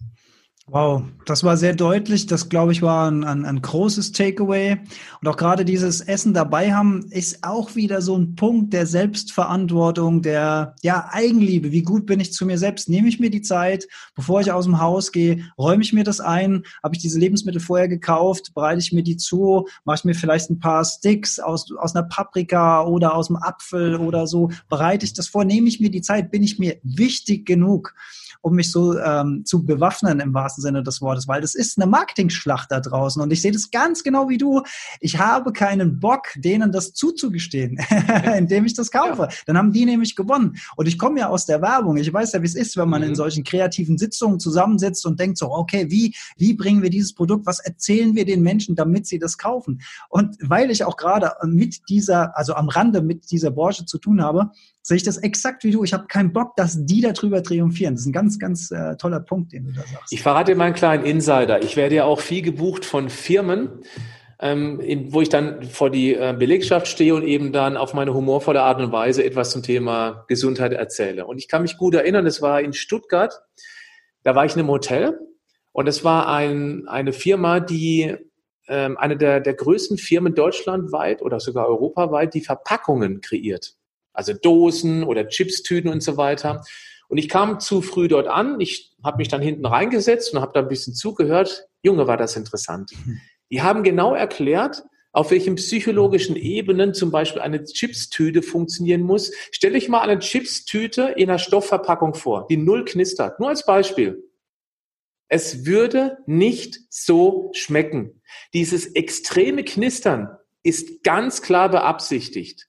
Wow, das war sehr deutlich. Das, glaube ich, war ein, ein, ein großes Takeaway. Und auch gerade dieses Essen dabei haben, ist auch wieder so ein Punkt der Selbstverantwortung, der ja, Eigenliebe. Wie gut bin ich zu mir selbst? Nehme ich mir die Zeit, bevor ich aus dem Haus gehe, räume ich mir das ein? Habe ich diese Lebensmittel vorher gekauft? Bereite ich mir die zu? Mache ich mir vielleicht ein paar Sticks aus, aus einer Paprika oder aus dem Apfel oder so? Bereite ich das vor? Nehme ich mir die Zeit? Bin ich mir wichtig genug? Um mich so ähm, zu bewaffnen im wahrsten Sinne des Wortes, weil das ist eine Marketingschlacht da draußen und ich sehe das ganz genau wie du. Ich habe keinen Bock, denen das zuzugestehen, indem ich das kaufe. Ja. Dann haben die nämlich gewonnen. Und ich komme ja aus der Werbung. Ich weiß ja, wie es ist, wenn man mhm. in solchen kreativen Sitzungen zusammensitzt und denkt so, okay, wie, wie bringen wir dieses Produkt, was erzählen wir den Menschen, damit sie das kaufen? Und weil ich auch gerade mit dieser, also am Rande mit dieser Branche zu tun habe, sehe ich das exakt wie du. Ich habe keinen Bock, dass die darüber triumphieren. Das ist ein ganz, ganz äh, toller Punkt, den du da sagst. Ich verrate dir mal einen kleinen Insider. Ich werde ja auch viel gebucht von Firmen, ähm, in, wo ich dann vor die äh, Belegschaft stehe und eben dann auf meine humorvolle Art und Weise etwas zum Thema Gesundheit erzähle. Und ich kann mich gut erinnern, es war in Stuttgart, da war ich in einem Hotel und es war ein, eine Firma, die ähm, eine der, der größten Firmen deutschlandweit oder sogar europaweit, die Verpackungen kreiert. Also Dosen oder Chipstüten und so weiter. Und ich kam zu früh dort an. Ich habe mich dann hinten reingesetzt und habe da ein bisschen zugehört. Junge, war das interessant. Die haben genau erklärt, auf welchen psychologischen Ebenen zum Beispiel eine Chipstüte funktionieren muss. Stell dich mal eine Chipstüte in einer Stoffverpackung vor, die null knistert. Nur als Beispiel. Es würde nicht so schmecken. Dieses extreme Knistern ist ganz klar beabsichtigt.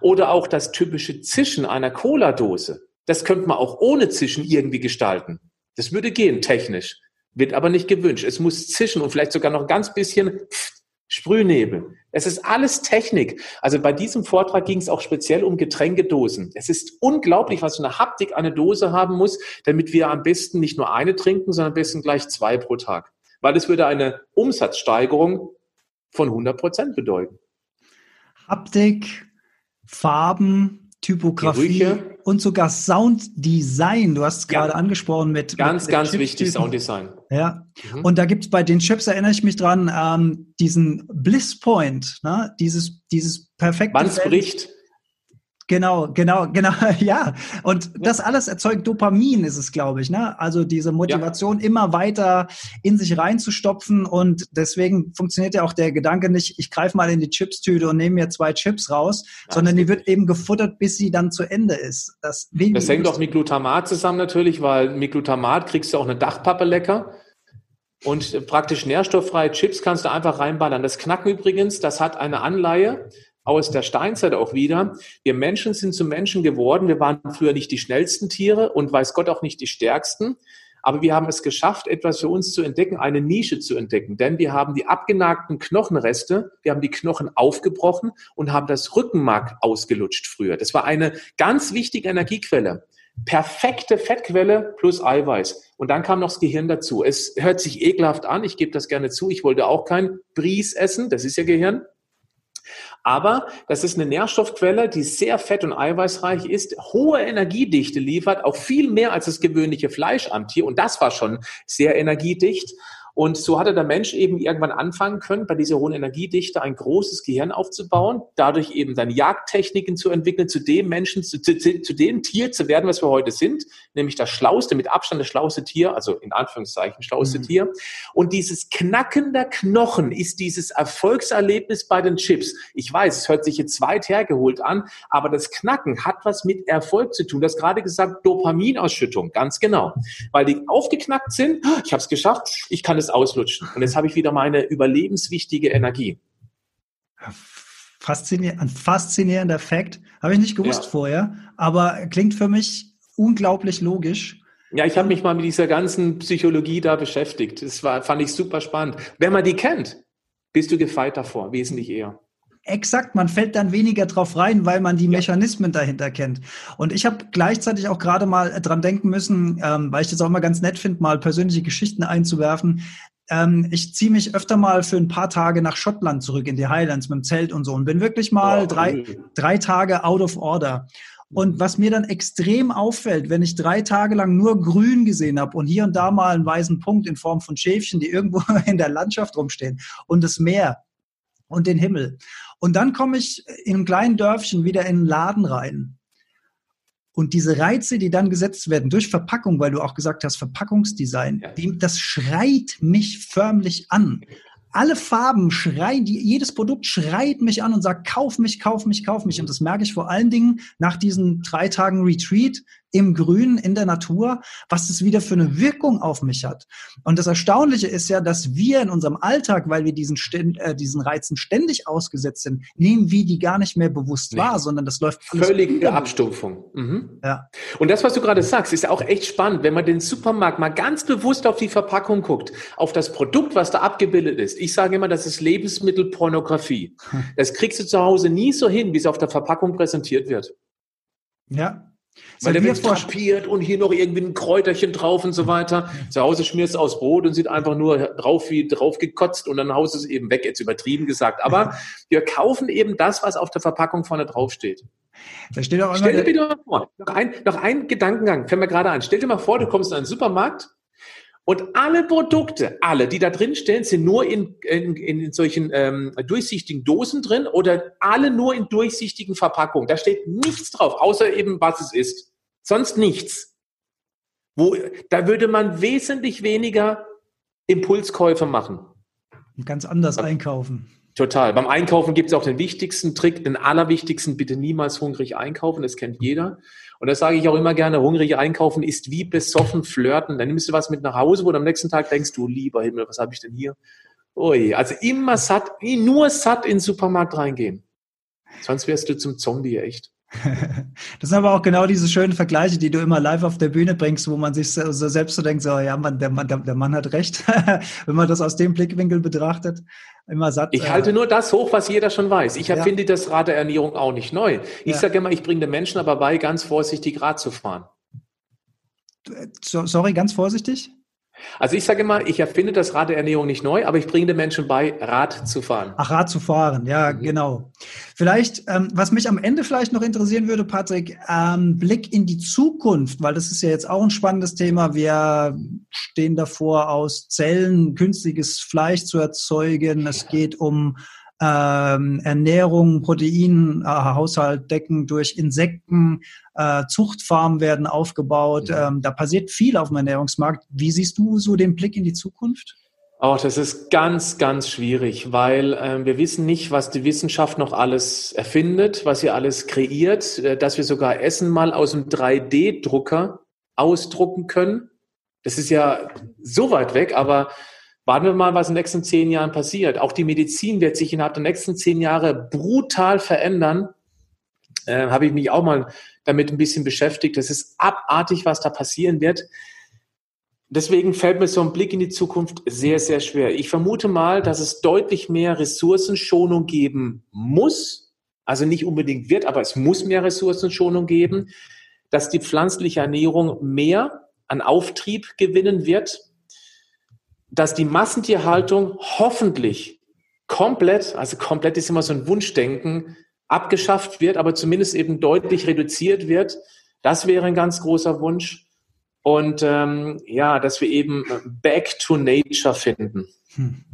Oder auch das typische Zischen einer Cola-Dose. Das könnte man auch ohne Zischen irgendwie gestalten. Das würde gehen, technisch. Wird aber nicht gewünscht. Es muss zischen und vielleicht sogar noch ein ganz bisschen Sprühnebel. Es ist alles Technik. Also bei diesem Vortrag ging es auch speziell um Getränkedosen. Es ist unglaublich, was für eine Haptik eine Dose haben muss, damit wir am besten nicht nur eine trinken, sondern am besten gleich zwei pro Tag. Weil es würde eine Umsatzsteigerung von 100 Prozent bedeuten. Haptik, Farben, Typografie Gerüche. und sogar Sounddesign. Du hast es gerade angesprochen mit. Ganz, mit ganz wichtig, Sounddesign. Ja. Mhm. Und da gibt es bei den Chips, erinnere ich mich dran, ähm, diesen Bliss Point, ne? dieses, dieses perfekte. Wann es bricht. Genau, genau, genau, ja. Und das alles erzeugt Dopamin, ist es, glaube ich. Ne? Also diese Motivation, ja. immer weiter in sich reinzustopfen. Und deswegen funktioniert ja auch der Gedanke nicht, ich greife mal in die Chipstüte und nehme mir zwei Chips raus, ja, sondern die wird eben gefuttert, bis sie dann zu Ende ist. Das, das hängt auch mit Glutamat zusammen natürlich, weil mit Glutamat kriegst du auch eine Dachpappe lecker. Und praktisch nährstofffreie Chips kannst du einfach reinballern. Das Knacken übrigens, das hat eine Anleihe aus der Steinzeit auch wieder. Wir Menschen sind zu Menschen geworden. Wir waren früher nicht die schnellsten Tiere und weiß Gott auch nicht die stärksten. Aber wir haben es geschafft, etwas für uns zu entdecken, eine Nische zu entdecken. Denn wir haben die abgenagten Knochenreste, wir haben die Knochen aufgebrochen und haben das Rückenmark ausgelutscht früher. Das war eine ganz wichtige Energiequelle. Perfekte Fettquelle plus Eiweiß. Und dann kam noch das Gehirn dazu. Es hört sich ekelhaft an, ich gebe das gerne zu. Ich wollte auch kein Bries essen, das ist ja Gehirn. Aber das ist eine Nährstoffquelle, die sehr fett- und eiweißreich ist, hohe Energiedichte liefert, auch viel mehr als das gewöhnliche Fleisch am Tier. Und das war schon sehr energiedicht. Und so hatte der Mensch eben irgendwann anfangen können, bei dieser hohen Energiedichte ein großes Gehirn aufzubauen, dadurch eben dann Jagdtechniken zu entwickeln, zu dem Menschen, zu, zu, zu dem Tier zu werden, was wir heute sind, nämlich das schlauste, mit Abstand das schlauste Tier, also in Anführungszeichen schlauste mhm. Tier. Und dieses Knacken der Knochen ist dieses Erfolgserlebnis bei den Chips. Ich weiß, es hört sich jetzt weit hergeholt an, aber das Knacken hat was mit Erfolg zu tun. Du hast gerade gesagt, Dopaminausschüttung, ganz genau. Weil die aufgeknackt sind, ich habe es geschafft, ich kann es es auslutschen. Und jetzt habe ich wieder meine überlebenswichtige Energie. Faszinier ein faszinierender Fakt. Habe ich nicht gewusst ja. vorher, aber klingt für mich unglaublich logisch. Ja, ich habe mich mal mit dieser ganzen Psychologie da beschäftigt. Das war, fand ich super spannend. Wenn man die kennt, bist du gefeit davor, wesentlich eher. Exakt, man fällt dann weniger drauf rein, weil man die Mechanismen dahinter kennt. Und ich habe gleichzeitig auch gerade mal dran denken müssen, ähm, weil ich das auch mal ganz nett finde, mal persönliche Geschichten einzuwerfen. Ähm, ich ziehe mich öfter mal für ein paar Tage nach Schottland zurück in die Highlands mit dem Zelt und so und bin wirklich mal oh, drei, drei Tage out of order. Und was mir dann extrem auffällt, wenn ich drei Tage lang nur grün gesehen habe und hier und da mal einen weißen Punkt in Form von Schäfchen, die irgendwo in der Landschaft rumstehen und das Meer und den Himmel. Und dann komme ich in einem kleinen Dörfchen wieder in einen Laden rein. Und diese Reize, die dann gesetzt werden durch Verpackung, weil du auch gesagt hast, Verpackungsdesign, die, das schreit mich förmlich an. Alle Farben schreien, die, jedes Produkt schreit mich an und sagt, kauf mich, kauf mich, kauf mich. Und das merke ich vor allen Dingen nach diesen drei Tagen Retreat, im Grün, in der Natur, was das wieder für eine Wirkung auf mich hat. Und das Erstaunliche ist ja, dass wir in unserem Alltag, weil wir diesen, äh, diesen Reizen ständig ausgesetzt sind, nehmen wir die gar nicht mehr bewusst nee. wahr, sondern das läuft alles Völlige Abstumpfung. Mhm. Ja. Und das, was du gerade sagst, ist auch echt spannend, wenn man den Supermarkt mal ganz bewusst auf die Verpackung guckt, auf das Produkt, was da abgebildet ist. Ich sage immer, das ist Lebensmittelpornografie. Hm. Das kriegst du zu Hause nie so hin, wie es auf der Verpackung präsentiert wird. Ja, Weil der wird drapiert und hier noch irgendwie ein Kräuterchen drauf und so weiter. Zu Hause schmierst du aus Brot und sieht einfach nur drauf wie drauf gekotzt und dann haust es eben weg, jetzt übertrieben gesagt. Aber wir kaufen eben das, was auf der Verpackung vorne drauf steht. Da steht auch Stell dir bitte mal vor, noch ein, noch ein Gedankengang, fällt mir gerade an. Stell dir mal vor, du kommst in einen Supermarkt und alle Produkte, alle, die da drin stehen, sind nur in, in, in solchen ähm, durchsichtigen Dosen drin oder alle nur in durchsichtigen Verpackungen. Da steht nichts drauf, außer eben, was es ist. Sonst nichts. Wo, da würde man wesentlich weniger Impulskäufe machen. Ganz anders einkaufen. Total. Beim Einkaufen gibt es auch den wichtigsten Trick, den allerwichtigsten, bitte niemals hungrig einkaufen, das kennt jeder. Und das sage ich auch immer gerne, hungrig einkaufen ist wie besoffen flirten. Dann nimmst du was mit nach Hause, wo du am nächsten Tag denkst, du lieber Himmel, was habe ich denn hier? Ui, also immer satt, nur satt in den Supermarkt reingehen. Sonst wärst du zum Zombie, echt. Das sind aber auch genau diese schönen Vergleiche, die du immer live auf der Bühne bringst, wo man sich so selbst so denkt, so, ja, man, der, Mann, der, der Mann hat recht, wenn man das aus dem Blickwinkel betrachtet. Immer satt. Ich halte äh, nur das hoch, was jeder schon weiß. Ich erfinde ja. das Rad der Ernährung auch nicht neu. Ich ja. sage immer, ich bringe den Menschen aber bei, ganz vorsichtig Rad zu fahren. sorry, ganz vorsichtig? Also ich sage immer, ich erfinde das Rad der Ernährung nicht neu, aber ich bringe den Menschen bei, Rad zu fahren. Ach, Rad zu fahren, ja, mhm. genau. Vielleicht, ähm, was mich am Ende vielleicht noch interessieren würde, Patrick, ähm, Blick in die Zukunft, weil das ist ja jetzt auch ein spannendes Thema. Wir stehen davor, aus Zellen künstliches Fleisch zu erzeugen. Es geht um ähm, Ernährung, Proteinhaushalt äh, decken durch Insekten, äh, Zuchtfarmen werden aufgebaut. Ja. Ähm, da passiert viel auf dem Ernährungsmarkt. Wie siehst du so den Blick in die Zukunft? Oh, das ist ganz, ganz schwierig, weil äh, wir wissen nicht, was die Wissenschaft noch alles erfindet, was sie alles kreiert, äh, dass wir sogar Essen mal aus einem 3D-Drucker ausdrucken können. Das ist ja so weit weg, aber Warten wir mal, was in den nächsten zehn Jahren passiert. Auch die Medizin wird sich innerhalb der nächsten zehn Jahre brutal verändern. Äh, Habe ich mich auch mal damit ein bisschen beschäftigt. Das ist abartig, was da passieren wird. Deswegen fällt mir so ein Blick in die Zukunft sehr, sehr schwer. Ich vermute mal, dass es deutlich mehr Ressourcenschonung geben muss. Also nicht unbedingt wird, aber es muss mehr Ressourcenschonung geben, dass die pflanzliche Ernährung mehr an Auftrieb gewinnen wird dass die Massentierhaltung hoffentlich komplett, also komplett ist immer so ein Wunschdenken, abgeschafft wird, aber zumindest eben deutlich reduziert wird. Das wäre ein ganz großer Wunsch. Und ähm, ja, dass wir eben back to nature finden. Hm.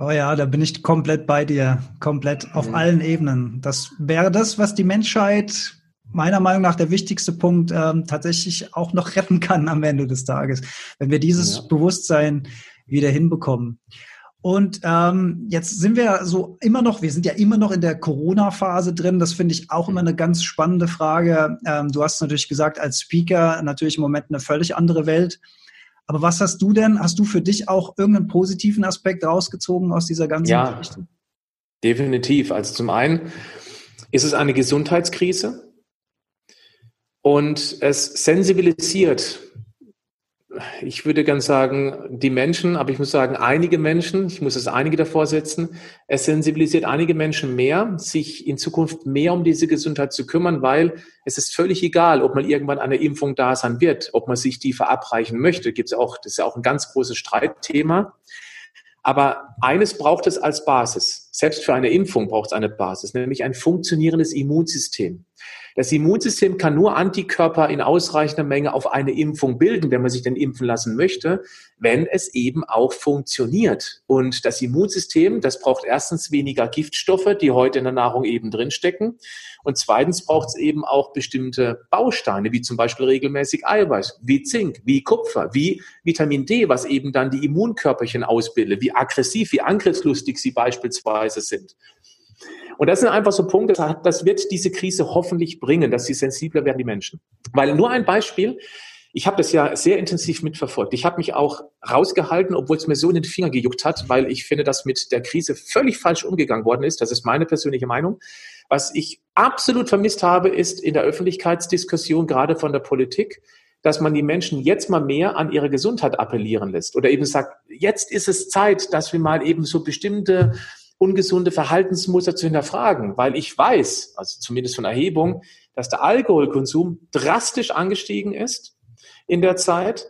Oh ja, da bin ich komplett bei dir, komplett auf mhm. allen Ebenen. Das wäre das, was die Menschheit meiner Meinung nach der wichtigste Punkt ähm, tatsächlich auch noch retten kann am Ende des Tages, wenn wir dieses ja. Bewusstsein wieder hinbekommen. Und ähm, jetzt sind wir so immer noch, wir sind ja immer noch in der Corona-Phase drin. Das finde ich auch immer eine ganz spannende Frage. Ähm, du hast natürlich gesagt, als Speaker natürlich im Moment eine völlig andere Welt. Aber was hast du denn? Hast du für dich auch irgendeinen positiven Aspekt rausgezogen aus dieser ganzen ja, Geschichte? Definitiv. Also zum einen ist es eine Gesundheitskrise. Und es sensibilisiert, ich würde ganz sagen, die Menschen, aber ich muss sagen, einige Menschen, ich muss es einige davor setzen, es sensibilisiert einige Menschen mehr, sich in Zukunft mehr um diese Gesundheit zu kümmern, weil es ist völlig egal, ob man irgendwann eine Impfung da sein wird, ob man sich die verabreichen möchte. Gibt's auch, das ist ja auch ein ganz großes Streitthema. Aber eines braucht es als Basis. Selbst für eine Impfung braucht es eine Basis, nämlich ein funktionierendes Immunsystem. Das Immunsystem kann nur Antikörper in ausreichender Menge auf eine Impfung bilden, wenn man sich denn impfen lassen möchte, wenn es eben auch funktioniert. Und das Immunsystem, das braucht erstens weniger Giftstoffe, die heute in der Nahrung eben drinstecken. Und zweitens braucht es eben auch bestimmte Bausteine, wie zum Beispiel regelmäßig Eiweiß, wie Zink, wie Kupfer, wie Vitamin D, was eben dann die Immunkörperchen ausbildet, wie aggressiv, wie angriffslustig sie beispielsweise sind. Und das sind einfach so Punkte, das wird diese Krise hoffentlich bringen, dass sie sensibler werden, die Menschen. Weil nur ein Beispiel, ich habe das ja sehr intensiv mitverfolgt. Ich habe mich auch rausgehalten, obwohl es mir so in den Finger gejuckt hat, weil ich finde, dass mit der Krise völlig falsch umgegangen worden ist. Das ist meine persönliche Meinung. Was ich absolut vermisst habe, ist in der Öffentlichkeitsdiskussion, gerade von der Politik, dass man die Menschen jetzt mal mehr an ihre Gesundheit appellieren lässt oder eben sagt, jetzt ist es Zeit, dass wir mal eben so bestimmte ungesunde Verhaltensmuster zu hinterfragen, weil ich weiß, also zumindest von Erhebung, dass der Alkoholkonsum drastisch angestiegen ist in der Zeit,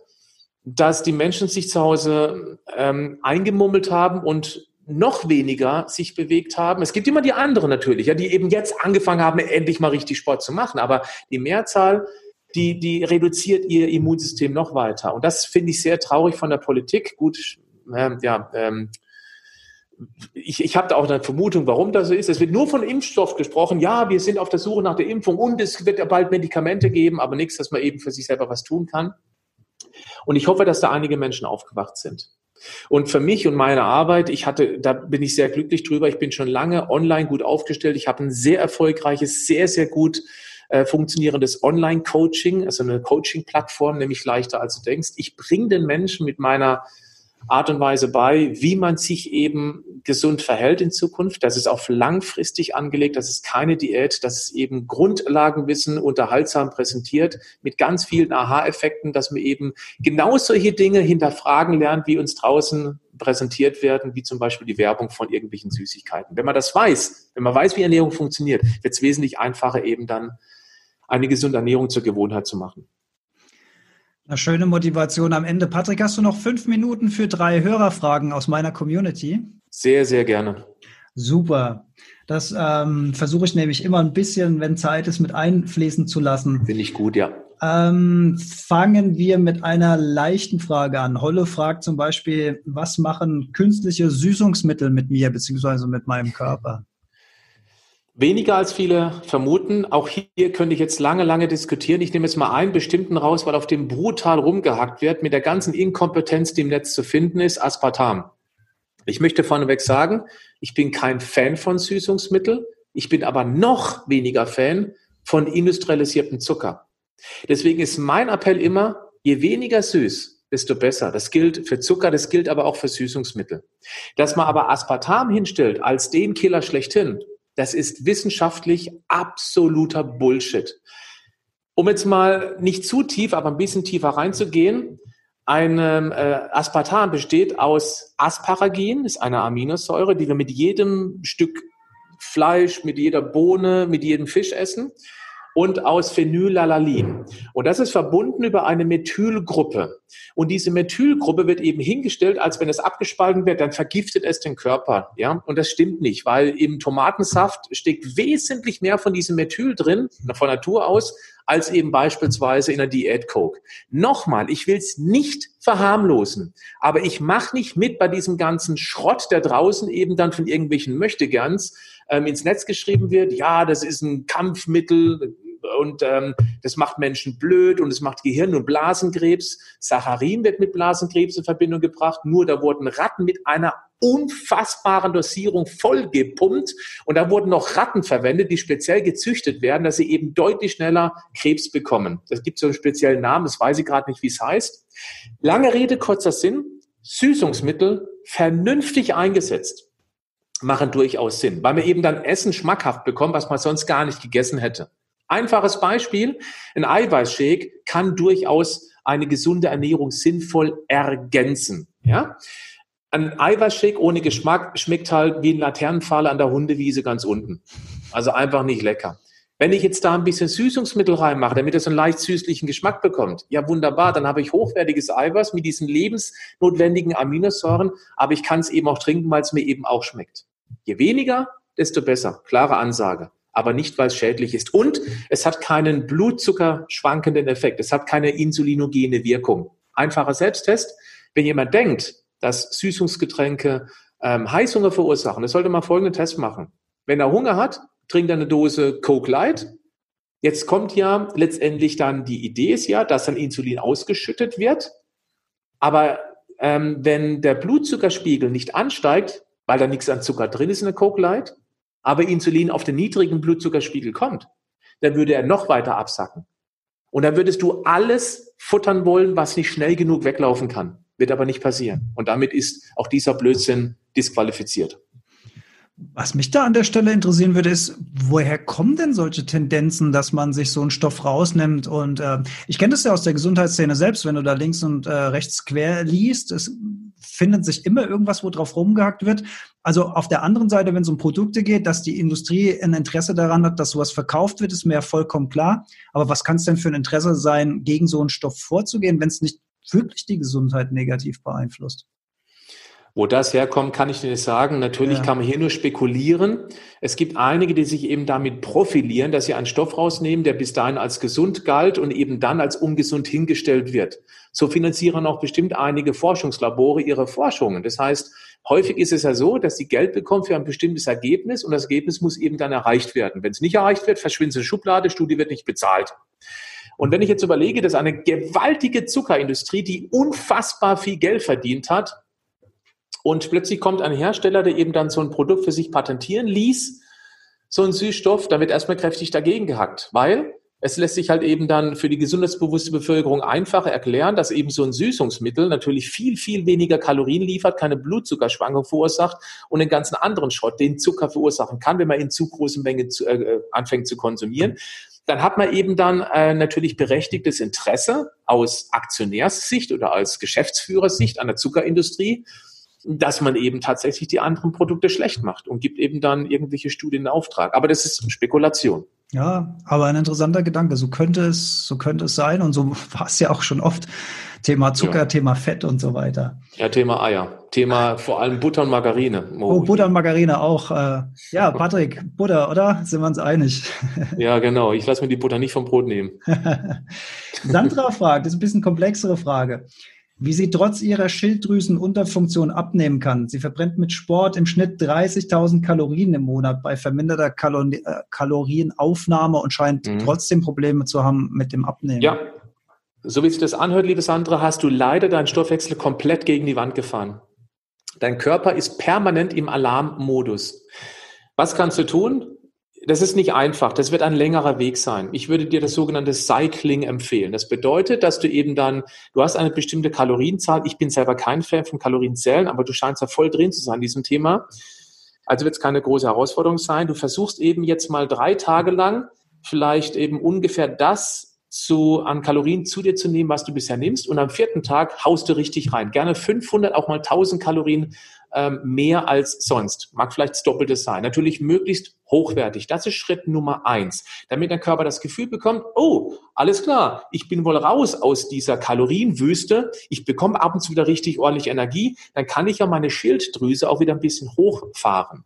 dass die Menschen sich zu Hause ähm, eingemummelt haben und noch weniger sich bewegt haben. Es gibt immer die anderen natürlich, ja, die eben jetzt angefangen haben, endlich mal richtig Sport zu machen. Aber die Mehrzahl, die, die reduziert ihr Immunsystem noch weiter. Und das finde ich sehr traurig von der Politik. Gut, ähm, ja, ähm, ich, ich habe da auch eine Vermutung, warum das so ist. Es wird nur von Impfstoff gesprochen. Ja, wir sind auf der Suche nach der Impfung und es wird ja bald Medikamente geben, aber nichts, dass man eben für sich selber was tun kann. Und ich hoffe, dass da einige Menschen aufgewacht sind. Und für mich und meine Arbeit, ich hatte, da bin ich sehr glücklich drüber. Ich bin schon lange online gut aufgestellt. Ich habe ein sehr erfolgreiches, sehr, sehr gut äh, funktionierendes Online-Coaching, also eine Coaching-Plattform, nämlich leichter als du denkst. Ich bringe den Menschen mit meiner Art und Weise bei, wie man sich eben gesund verhält in Zukunft. Das ist auf langfristig angelegt, das ist keine Diät, das ist eben Grundlagenwissen unterhaltsam präsentiert mit ganz vielen Aha-Effekten, dass man eben genau solche Dinge hinterfragen lernt, wie uns draußen präsentiert werden, wie zum Beispiel die Werbung von irgendwelchen Süßigkeiten. Wenn man das weiß, wenn man weiß, wie Ernährung funktioniert, wird es wesentlich einfacher, eben dann eine gesunde Ernährung zur Gewohnheit zu machen. Eine schöne Motivation am Ende. Patrick, hast du noch fünf Minuten für drei Hörerfragen aus meiner Community? Sehr, sehr gerne. Super. Das ähm, versuche ich nämlich immer ein bisschen, wenn Zeit ist, mit einfließen zu lassen. Finde ich gut, ja. Ähm, fangen wir mit einer leichten Frage an. Holle fragt zum Beispiel, was machen künstliche Süßungsmittel mit mir beziehungsweise mit meinem Körper? Weniger als viele vermuten. Auch hier könnte ich jetzt lange, lange diskutieren. Ich nehme jetzt mal einen bestimmten raus, weil auf dem brutal rumgehackt wird, mit der ganzen Inkompetenz, die im Netz zu finden ist, Aspartam. Ich möchte vorneweg sagen, ich bin kein Fan von Süßungsmittel. Ich bin aber noch weniger Fan von industrialisiertem Zucker. Deswegen ist mein Appell immer, je weniger süß, desto besser. Das gilt für Zucker, das gilt aber auch für Süßungsmittel. Dass man aber Aspartam hinstellt als den Killer schlechthin, das ist wissenschaftlich absoluter Bullshit. Um jetzt mal nicht zu tief, aber ein bisschen tiefer reinzugehen, ein äh, Aspartam besteht aus Asparagin, ist eine Aminosäure, die wir mit jedem Stück Fleisch, mit jeder Bohne, mit jedem Fisch essen und aus Phenylalalin. Und das ist verbunden über eine Methylgruppe. Und diese Methylgruppe wird eben hingestellt, als wenn es abgespalten wird, dann vergiftet es den Körper. Ja, und das stimmt nicht, weil im Tomatensaft steckt wesentlich mehr von diesem Methyl drin, von Natur aus, als eben beispielsweise in der Diät Coke. Nochmal, ich will es nicht verharmlosen, aber ich mache nicht mit bei diesem ganzen Schrott, der draußen eben dann von irgendwelchen Möchtegans ähm, ins Netz geschrieben wird. Ja, das ist ein Kampfmittel, und ähm, das macht Menschen blöd und es macht Gehirn- und Blasenkrebs. Saccharin wird mit Blasenkrebs in Verbindung gebracht. Nur da wurden Ratten mit einer unfassbaren Dosierung vollgepumpt und da wurden noch Ratten verwendet, die speziell gezüchtet werden, dass sie eben deutlich schneller Krebs bekommen. Das gibt so einen speziellen Namen, das weiß ich gerade nicht, wie es heißt. Lange Rede, kurzer Sinn. Süßungsmittel vernünftig eingesetzt machen durchaus Sinn, weil wir eben dann Essen schmackhaft bekommen, was man sonst gar nicht gegessen hätte. Einfaches Beispiel, ein Eiweißshake kann durchaus eine gesunde Ernährung sinnvoll ergänzen. Ja? Ein Eiweißshake ohne Geschmack schmeckt halt wie ein Laternenpfahl an der Hundewiese ganz unten. Also einfach nicht lecker. Wenn ich jetzt da ein bisschen Süßungsmittel reinmache, damit es einen leicht süßlichen Geschmack bekommt, ja wunderbar, dann habe ich hochwertiges Eiweiß mit diesen lebensnotwendigen Aminosäuren, aber ich kann es eben auch trinken, weil es mir eben auch schmeckt. Je weniger, desto besser. Klare Ansage aber nicht, weil es schädlich ist. Und es hat keinen blutzuckerschwankenden Effekt. Es hat keine insulinogene Wirkung. Einfacher Selbsttest. Wenn jemand denkt, dass Süßungsgetränke ähm, Heißhunger verursachen, dann sollte man folgenden Test machen. Wenn er Hunger hat, trinkt er eine Dose Coke Light. Jetzt kommt ja letztendlich dann die Idee ist ja, dass dann Insulin ausgeschüttet wird. Aber ähm, wenn der Blutzuckerspiegel nicht ansteigt, weil da nichts an Zucker drin ist in der Coke Light, aber Insulin auf den niedrigen Blutzuckerspiegel kommt, dann würde er noch weiter absacken. Und dann würdest du alles futtern wollen, was nicht schnell genug weglaufen kann. Wird aber nicht passieren. Und damit ist auch dieser Blödsinn disqualifiziert. Was mich da an der Stelle interessieren würde, ist, woher kommen denn solche Tendenzen, dass man sich so einen Stoff rausnimmt? Und äh, ich kenne das ja aus der Gesundheitsszene selbst, wenn du da links und äh, rechts quer liest. Es findet sich immer irgendwas, wo drauf rumgehackt wird. Also auf der anderen Seite, wenn es um Produkte geht, dass die Industrie ein Interesse daran hat, dass sowas verkauft wird, ist mir ja vollkommen klar. Aber was kann es denn für ein Interesse sein, gegen so einen Stoff vorzugehen, wenn es nicht wirklich die Gesundheit negativ beeinflusst? Wo das herkommt, kann ich dir nicht sagen. Natürlich ja. kann man hier nur spekulieren. Es gibt einige, die sich eben damit profilieren, dass sie einen Stoff rausnehmen, der bis dahin als gesund galt und eben dann als ungesund hingestellt wird. So finanzieren auch bestimmt einige Forschungslabore ihre Forschungen. Das heißt, häufig ist es ja so, dass sie Geld bekommen für ein bestimmtes Ergebnis und das Ergebnis muss eben dann erreicht werden. Wenn es nicht erreicht wird, verschwindet es in Schublade, Studie wird nicht bezahlt. Und wenn ich jetzt überlege, dass eine gewaltige Zuckerindustrie, die unfassbar viel Geld verdient hat, und plötzlich kommt ein Hersteller, der eben dann so ein Produkt für sich patentieren ließ, so ein Süßstoff, da wird erstmal kräftig dagegen gehackt, weil es lässt sich halt eben dann für die gesundheitsbewusste Bevölkerung einfacher erklären, dass eben so ein Süßungsmittel natürlich viel, viel weniger Kalorien liefert, keine Blutzuckerschwankung verursacht und den ganzen anderen Schrott, den Zucker verursachen kann, wenn man in zu großen Mengen zu, äh, anfängt zu konsumieren. Dann hat man eben dann äh, natürlich berechtigtes Interesse aus Aktionärssicht oder als Geschäftsführersicht an der Zuckerindustrie, dass man eben tatsächlich die anderen Produkte schlecht macht und gibt eben dann irgendwelche Studien in Auftrag. Aber das ist Spekulation. Ja, aber ein interessanter Gedanke. So könnte es, so könnte es sein und so war es ja auch schon oft. Thema Zucker, ja. Thema Fett und so weiter. Ja, Thema Eier. Thema vor allem Butter und Margarine. Oh, oh Butter und Margarine auch. Äh, ja, Patrick, Butter, oder? Sind wir uns einig? Ja, genau. Ich lasse mir die Butter nicht vom Brot nehmen. Sandra fragt, das ist ein bisschen komplexere Frage wie sie trotz ihrer Schilddrüsenunterfunktion abnehmen kann. Sie verbrennt mit Sport im Schnitt 30.000 Kalorien im Monat bei verminderter Kalor äh, Kalorienaufnahme und scheint mhm. trotzdem Probleme zu haben mit dem Abnehmen. Ja, so wie sich das anhört, liebe Sandra, hast du leider deinen Stoffwechsel komplett gegen die Wand gefahren. Dein Körper ist permanent im Alarmmodus. Was kannst du tun? Das ist nicht einfach. Das wird ein längerer Weg sein. Ich würde dir das sogenannte Cycling empfehlen. Das bedeutet, dass du eben dann, du hast eine bestimmte Kalorienzahl. Ich bin selber kein Fan von Kalorienzählen, aber du scheinst ja voll drin zu sein in diesem Thema. Also wird es keine große Herausforderung sein. Du versuchst eben jetzt mal drei Tage lang vielleicht eben ungefähr das zu, an Kalorien zu dir zu nehmen, was du bisher nimmst. Und am vierten Tag haust du richtig rein. Gerne 500, auch mal 1000 Kalorien ähm, mehr als sonst. Mag vielleicht das Doppelte sein. Natürlich möglichst hochwertig. Das ist Schritt Nummer eins, damit der Körper das Gefühl bekommt, oh, alles klar, ich bin wohl raus aus dieser Kalorienwüste, ich bekomme ab und zu wieder richtig ordentlich Energie, dann kann ich ja meine Schilddrüse auch wieder ein bisschen hochfahren.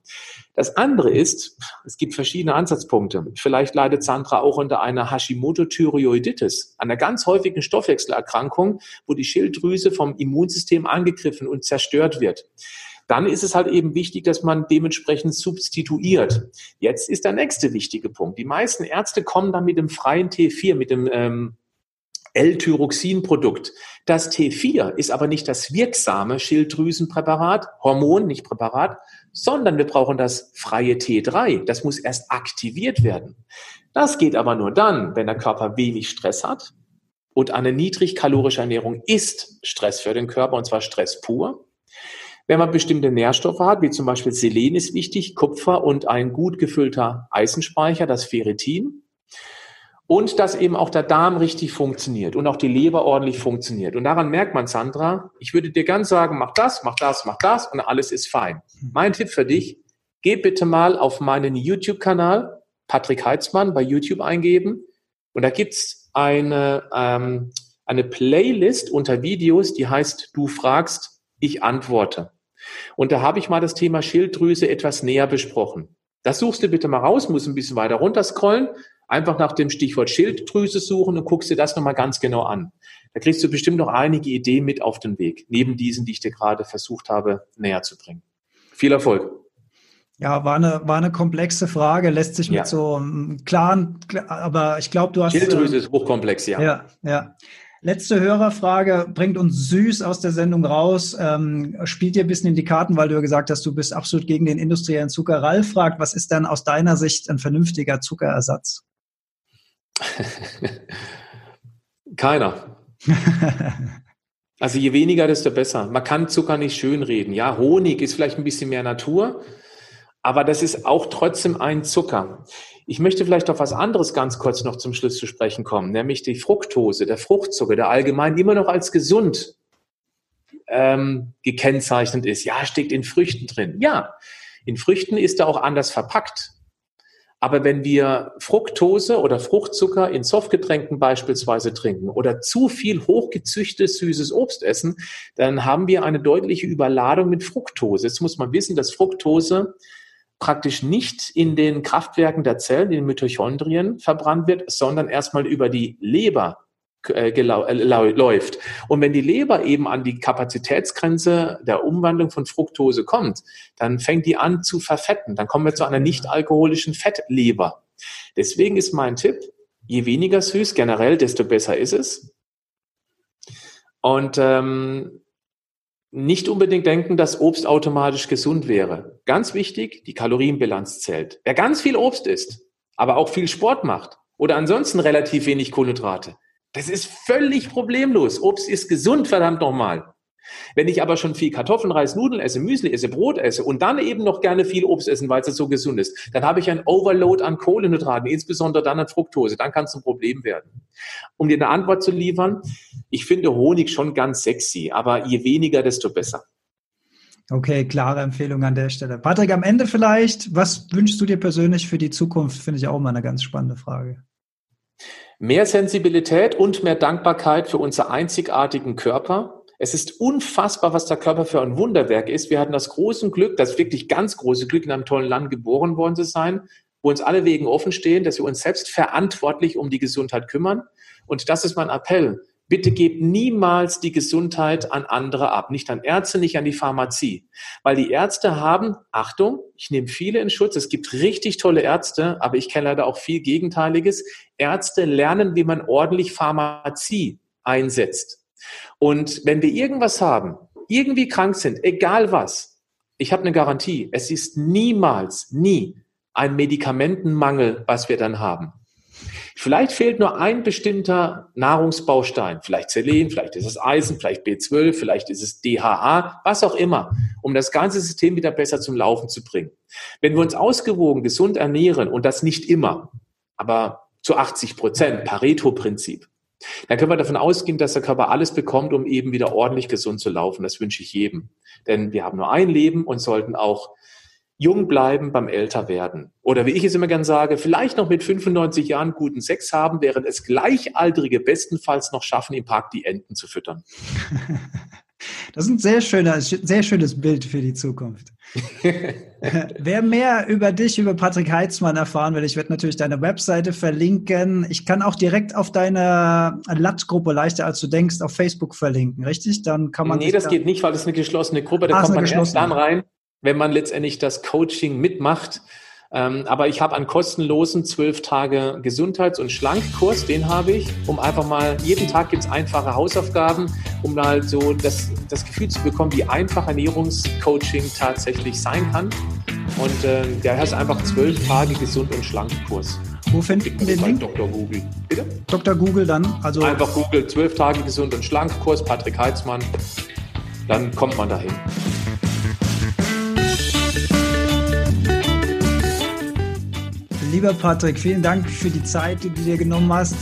Das andere ist, es gibt verschiedene Ansatzpunkte. Vielleicht leidet Sandra auch unter einer Hashimoto-Thyreoiditis, einer ganz häufigen Stoffwechselerkrankung, wo die Schilddrüse vom Immunsystem angegriffen und zerstört wird dann ist es halt eben wichtig, dass man dementsprechend substituiert. Jetzt ist der nächste wichtige Punkt. Die meisten Ärzte kommen dann mit dem freien T4, mit dem ähm, L-Tyroxin-Produkt. Das T4 ist aber nicht das wirksame Schilddrüsenpräparat, Hormon, nicht Präparat, sondern wir brauchen das freie T3. Das muss erst aktiviert werden. Das geht aber nur dann, wenn der Körper wenig Stress hat. Und eine niedrigkalorische Ernährung ist Stress für den Körper, und zwar Stress pur. Wenn man bestimmte Nährstoffe hat, wie zum Beispiel Selen ist wichtig, Kupfer und ein gut gefüllter Eisenspeicher, das Ferritin. Und dass eben auch der Darm richtig funktioniert und auch die Leber ordentlich funktioniert. Und daran merkt man, Sandra, ich würde dir ganz sagen, mach das, mach das, mach das und alles ist fein. Mein Tipp für dich, geh bitte mal auf meinen YouTube-Kanal, Patrick Heitzmann, bei YouTube eingeben. Und da gibt's eine, ähm, eine Playlist unter Videos, die heißt Du fragst, ich antworte. Und da habe ich mal das Thema Schilddrüse etwas näher besprochen. Das suchst du bitte mal raus, muss ein bisschen weiter runter scrollen, einfach nach dem Stichwort Schilddrüse suchen und guckst dir das nochmal ganz genau an. Da kriegst du bestimmt noch einige Ideen mit auf den Weg, neben diesen, die ich dir gerade versucht habe, näher zu bringen. Viel Erfolg. Ja, war eine, war eine komplexe Frage, lässt sich mit ja. so einem klaren, aber ich glaube, du hast. Schilddrüse ist hochkomplex, ja. Ja, ja. Letzte Hörerfrage bringt uns süß aus der Sendung raus. Ähm, spielt dir ein bisschen in die Karten, weil du ja gesagt hast, du bist absolut gegen den industriellen Zucker. Ralf fragt, was ist denn aus deiner Sicht ein vernünftiger Zuckerersatz? Keiner. also je weniger, desto besser. Man kann Zucker nicht schönreden. Ja, Honig ist vielleicht ein bisschen mehr Natur, aber das ist auch trotzdem ein Zucker. Ich möchte vielleicht auf was anderes ganz kurz noch zum Schluss zu sprechen kommen, nämlich die Fructose, der Fruchtzucker, der allgemein immer noch als gesund ähm, gekennzeichnet ist. Ja, steckt in Früchten drin. Ja, in Früchten ist er auch anders verpackt. Aber wenn wir Fructose oder Fruchtzucker in Softgetränken beispielsweise trinken oder zu viel hochgezüchtetes süßes Obst essen, dann haben wir eine deutliche Überladung mit Fructose. Jetzt muss man wissen, dass Fructose praktisch nicht in den Kraftwerken der Zellen, in den Mitochondrien verbrannt wird, sondern erstmal über die Leber äh, äh, läuft. Und wenn die Leber eben an die Kapazitätsgrenze der Umwandlung von Fructose kommt, dann fängt die an zu verfetten. Dann kommen wir zu einer nicht alkoholischen Fettleber. Deswegen ist mein Tipp, je weniger süß generell, desto besser ist es. Und ähm, nicht unbedingt denken, dass Obst automatisch gesund wäre. Ganz wichtig, die Kalorienbilanz zählt. Wer ganz viel Obst isst, aber auch viel Sport macht oder ansonsten relativ wenig Kohlenhydrate, das ist völlig problemlos. Obst ist gesund, verdammt nochmal. Wenn ich aber schon viel Kartoffeln, Reis, Nudeln esse, Müsli esse, Brot esse und dann eben noch gerne viel Obst essen, weil es so gesund ist, dann habe ich ein Overload an Kohlenhydraten, insbesondere dann an Fructose. Dann kann es ein Problem werden. Um dir eine Antwort zu liefern, ich finde Honig schon ganz sexy, aber je weniger, desto besser. Okay, klare Empfehlung an der Stelle. Patrick, am Ende vielleicht, was wünschst du dir persönlich für die Zukunft? Finde ich auch mal eine ganz spannende Frage. Mehr Sensibilität und mehr Dankbarkeit für unseren einzigartigen Körper. Es ist unfassbar, was der Körper für ein Wunderwerk ist. Wir hatten das große Glück, das wirklich ganz große Glück, in einem tollen Land geboren worden zu sein, wo uns alle Wegen offen stehen, dass wir uns selbst verantwortlich um die Gesundheit kümmern. Und das ist mein Appell. Bitte gebt niemals die Gesundheit an andere ab, nicht an Ärzte, nicht an die Pharmazie, weil die Ärzte haben, Achtung, ich nehme viele in Schutz, es gibt richtig tolle Ärzte, aber ich kenne leider auch viel Gegenteiliges. Ärzte lernen, wie man ordentlich Pharmazie einsetzt. Und wenn wir irgendwas haben, irgendwie krank sind, egal was, ich habe eine Garantie, es ist niemals, nie ein Medikamentenmangel, was wir dann haben. Vielleicht fehlt nur ein bestimmter Nahrungsbaustein, vielleicht Selen, vielleicht ist es Eisen, vielleicht B12, vielleicht ist es DHA, was auch immer, um das ganze System wieder besser zum Laufen zu bringen. Wenn wir uns ausgewogen, gesund ernähren und das nicht immer, aber zu 80 Prozent, Pareto-Prinzip, dann können wir davon ausgehen, dass der Körper alles bekommt, um eben wieder ordentlich gesund zu laufen. Das wünsche ich jedem. Denn wir haben nur ein Leben und sollten auch jung bleiben beim Älterwerden. Oder wie ich es immer gern sage, vielleicht noch mit 95 Jahren guten Sex haben, während es Gleichaltrige bestenfalls noch schaffen, im Park die Enten zu füttern. Das ist ein sehr, schöner, sehr schönes Bild für die Zukunft. Wer mehr über dich, über Patrick Heitzmann erfahren will, ich werde natürlich deine Webseite verlinken. Ich kann auch direkt auf deine LAT-Gruppe leichter als du denkst auf Facebook verlinken, richtig? Dann kann man. Nee, das da geht nicht, weil das ist eine geschlossene Gruppe. Da Ach, kommt man erst dann rein, wenn man letztendlich das Coaching mitmacht. Ähm, aber ich habe einen kostenlosen zwölf Tage Gesundheits- und Schlankkurs, den habe ich, um einfach mal, jeden Tag gibt es einfache Hausaufgaben, um mal so das, das Gefühl zu bekommen, wie einfach Ernährungscoaching tatsächlich sein kann. Und äh, der heißt einfach zwölf Tage Gesund- und Schlankkurs. Wo finden wir den Link? Dr. Google. Bitte? Dr. Google dann? Also einfach Google, zwölf Tage Gesund- und Schlankkurs, Patrick Heitzmann. Dann kommt man dahin. Lieber Patrick, vielen Dank für die Zeit, die du dir genommen hast.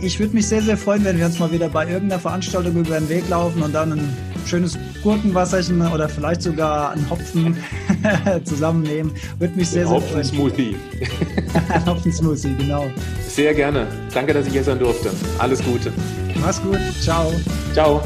Ich würde mich sehr, sehr freuen, wenn wir uns mal wieder bei irgendeiner Veranstaltung über den Weg laufen und dann ein schönes Gurkenwasserchen oder vielleicht sogar einen Hopfen zusammennehmen. Würde mich sehr, sehr freuen. Hopfen-Smoothie. Hopfen-Smoothie, genau. Sehr gerne. Danke, dass ich hier sein durfte. Alles Gute. Mach's gut. Ciao. Ciao.